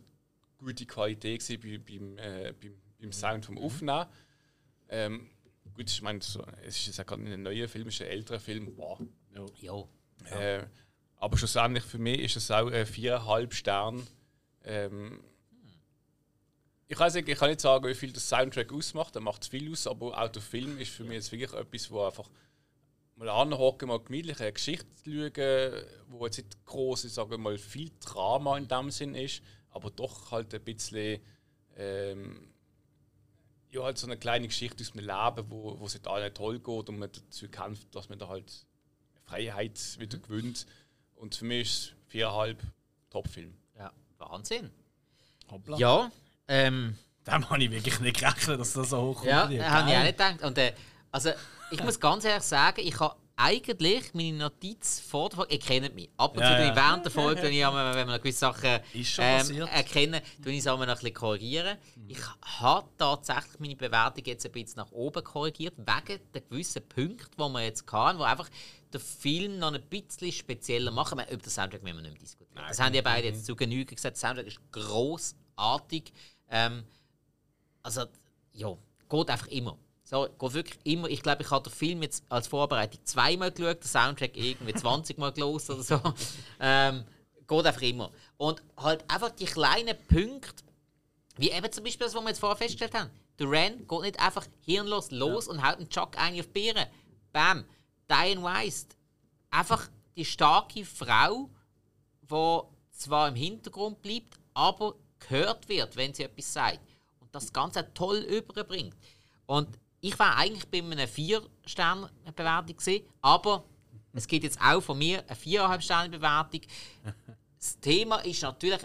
gute Qualität bei, beim, äh, beim, beim Sound vom Aufnehmen. Ähm, gut, ich meine, so, es ist jetzt auch gerade ein neuer Film, es ist ein älterer Film. Boah. Ja. Äh, aber schlussendlich für mich ist es auch ein viereinhalb Stern. Ähm, ich weiß nicht, ich kann nicht sagen, wie viel das Soundtrack ausmacht, er macht viel aus, aber auch der Film ist für mich jetzt wirklich etwas, wo einfach mal anhocken, mal gemütlich eine Geschichte schauen, wo jetzt nicht groß ist, sagen mal viel Drama in dem Sinn ist, aber doch halt ein bisschen ähm, ja, halt so eine kleine Geschichte aus dem Leben, wo, wo es allen toll geht und man dazu kämpft, dass man da halt Freiheit wieder gewinnt. Und für mich ist es viereinhalb Top-Film. Ja, Wahnsinn. Hoppla. Ja, ähm, Dem habe ich wirklich nicht gerechnet, dass das so hoch Ja, habe ich auch nicht gedacht. Und, äh, also, ich muss ganz ehrlich sagen, ich habe eigentlich meine Notiz vor der Folge, ihr kennt mich. Ab und Ja, zu ja. ich während der Folge, wenn, ich, wenn wir gewisse Sachen ähm, erkennen, tue ich es noch ein bisschen korrigieren. Ich habe tatsächlich meine Bewertung jetzt ein bisschen nach oben korrigiert, wegen der gewissen Punkte, die wir jetzt hatten, die einfach den Film noch ein bisschen spezieller machen. Meine, Über den Soundtrack müssen wir nicht mehr diskutieren. Das haben ja beide jetzt zu Genüge gesagt. Der Soundtrack ist grossartig. Ähm, also, ja, geht einfach immer. So, geht wirklich immer. Ich glaube, ich habe den Film jetzt als Vorbereitung zweimal geschaut, den Soundtrack irgendwie 20 Mal gelesen oder so. Ähm, geht einfach immer. Und halt einfach die kleinen Punkte, wie eben zum Beispiel das, was wir jetzt vorher festgestellt haben. Der Ren geht nicht einfach hirnlos los und haut einen Chuck ein auf die Beeren. Bam. Diane Weiss, einfach die starke Frau, die zwar im Hintergrund bleibt, aber gehört wird, wenn sie etwas sagt. Und das Ganze toll überbringt. Und ich war eigentlich bei einer 4-Sterne-Bewertung gewesen, aber es gibt jetzt auch von mir eine 4,5-Sterne-Bewertung. Das Thema ist natürlich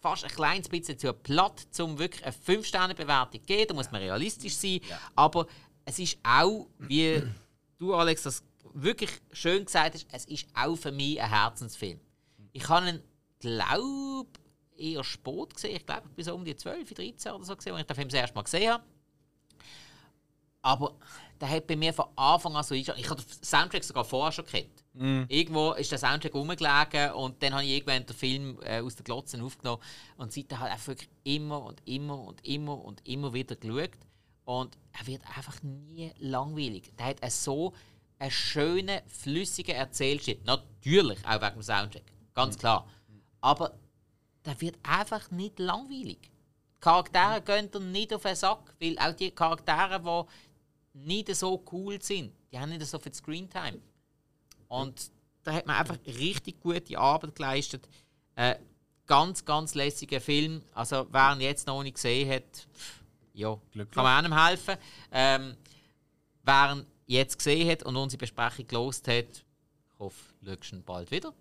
fast ein kleines bisschen zu platt, um wirklich eine 5-Sterne-Bewertung zu geben. Da muss man realistisch sein. Aber es ist auch, wie du, Alex, das wirklich schön gesagt hast, es ist auch für mich ein Herzensfilm. Ich habe ihn, glaube eher spät gesehen. Ich glaube, ich bin so um die 12, 13 oder so gesehen, als ich den Film das erste Mal gesehen habe. Aber der hat bei mir von Anfang an so. Ich habe den Soundtrack sogar vorher schon gekannt. Irgendwo ist der Soundtrack rumgelegen und dann habe ich irgendwann den Film äh, aus den Glotzen aufgenommen und seitdem halt einfach wirklich immer und immer und immer und immer wieder geschaut. Und er wird einfach nie langweilig. Der hat einen so einen schönen, flüssigen Erzählstil. Natürlich auch wegen dem Soundtrack, ganz klar. Aber der wird einfach nicht langweilig. Die Charaktere gehen dir nicht auf den Sack, weil auch die Charaktere, die nicht so cool sind, die haben nicht so viel Screentime. Und da hat man einfach richtig gute Arbeit geleistet. Äh, ganz, ganz lässiger Film. Also, wer ihn jetzt noch nicht gesehen hat, ja, kann man einem helfen. Ähm, wer ihn jetzt gesehen hat und unsere Besprechung gelost hat, ich hoffe, schaust ihn bald wieder.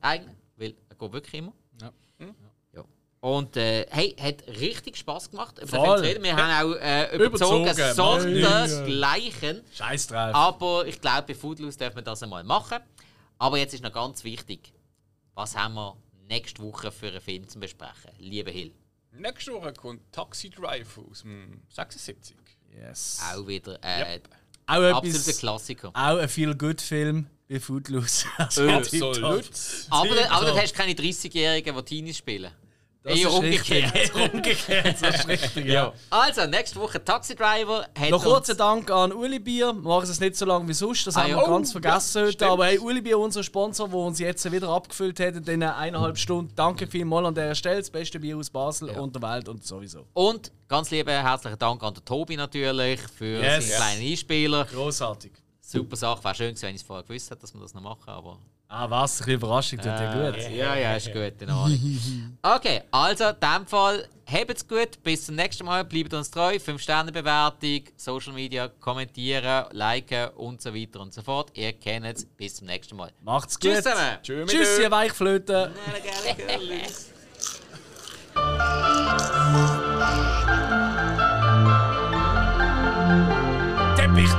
Eigentlich, weil er geht wirklich immer. Ja. Ja. Und äh, hey, hat richtig Spass gemacht, Voll. Wir haben auch äh, überzogen, Überzogen, sondersgleichen. Scheiß drauf. Aber ich glaube, bei Foodloose dürfen wir das einmal machen. Aber jetzt ist noch ganz wichtig, was haben wir nächste Woche für einen Film zu besprechen? Liebe Hill, Nächste Woche kommt Taxi Drive aus dem 76. Yes. auch wieder äh, Yep. Auch absoluter etwas, Klassiker. auch ein Feel-Good-Film wie Footloose. Also, Äh. Aber, aber Tipptopp. dann hast du keine 30-Jährigen, die Teenies spielen. Das Eher ist umgekehrt. richtig. Umgekehrt, das ist richtig, ja. Also, nächste Woche Taxi Driver hat Noch kurzen uns- Dank an Uli Bier. Wir machen es nicht so lange wie sonst, das Ah, haben ja. wir Oh, ganz vergessen ja, heute. stimmt. Aber hey, Uli Bier, unser Sponsor, der uns jetzt wieder abgefüllt hat in diesen eineinhalb Stunden. Danke vielmals an dieser Stelle. Das beste Bier aus Basel und der Welt und sowieso. Und ganz lieben herzlichen Dank an den Tobi natürlich für Yes. seinen kleinen Einspieler. Großartig. Super Sache. Wäre schön gewesen, wenn ich es vorher gewusst hätte, dass wir das noch machen. Aber Ah, was? Ein bisschen Überraschung tut ja gut. Ja, ja, ist gut, in Ordnung. Okay, also in dem Fall, habt's gut, bis zum nächsten Mal, bleibt uns treu, 5-Sterne-Bewertung, Social Media, kommentieren, liken und so weiter und so fort. Ihr kennt es, bis zum nächsten Mal. Macht's gut. Tschüss zusammen! Tschüss. Tschüss, ihr Weichflöten. Teppich,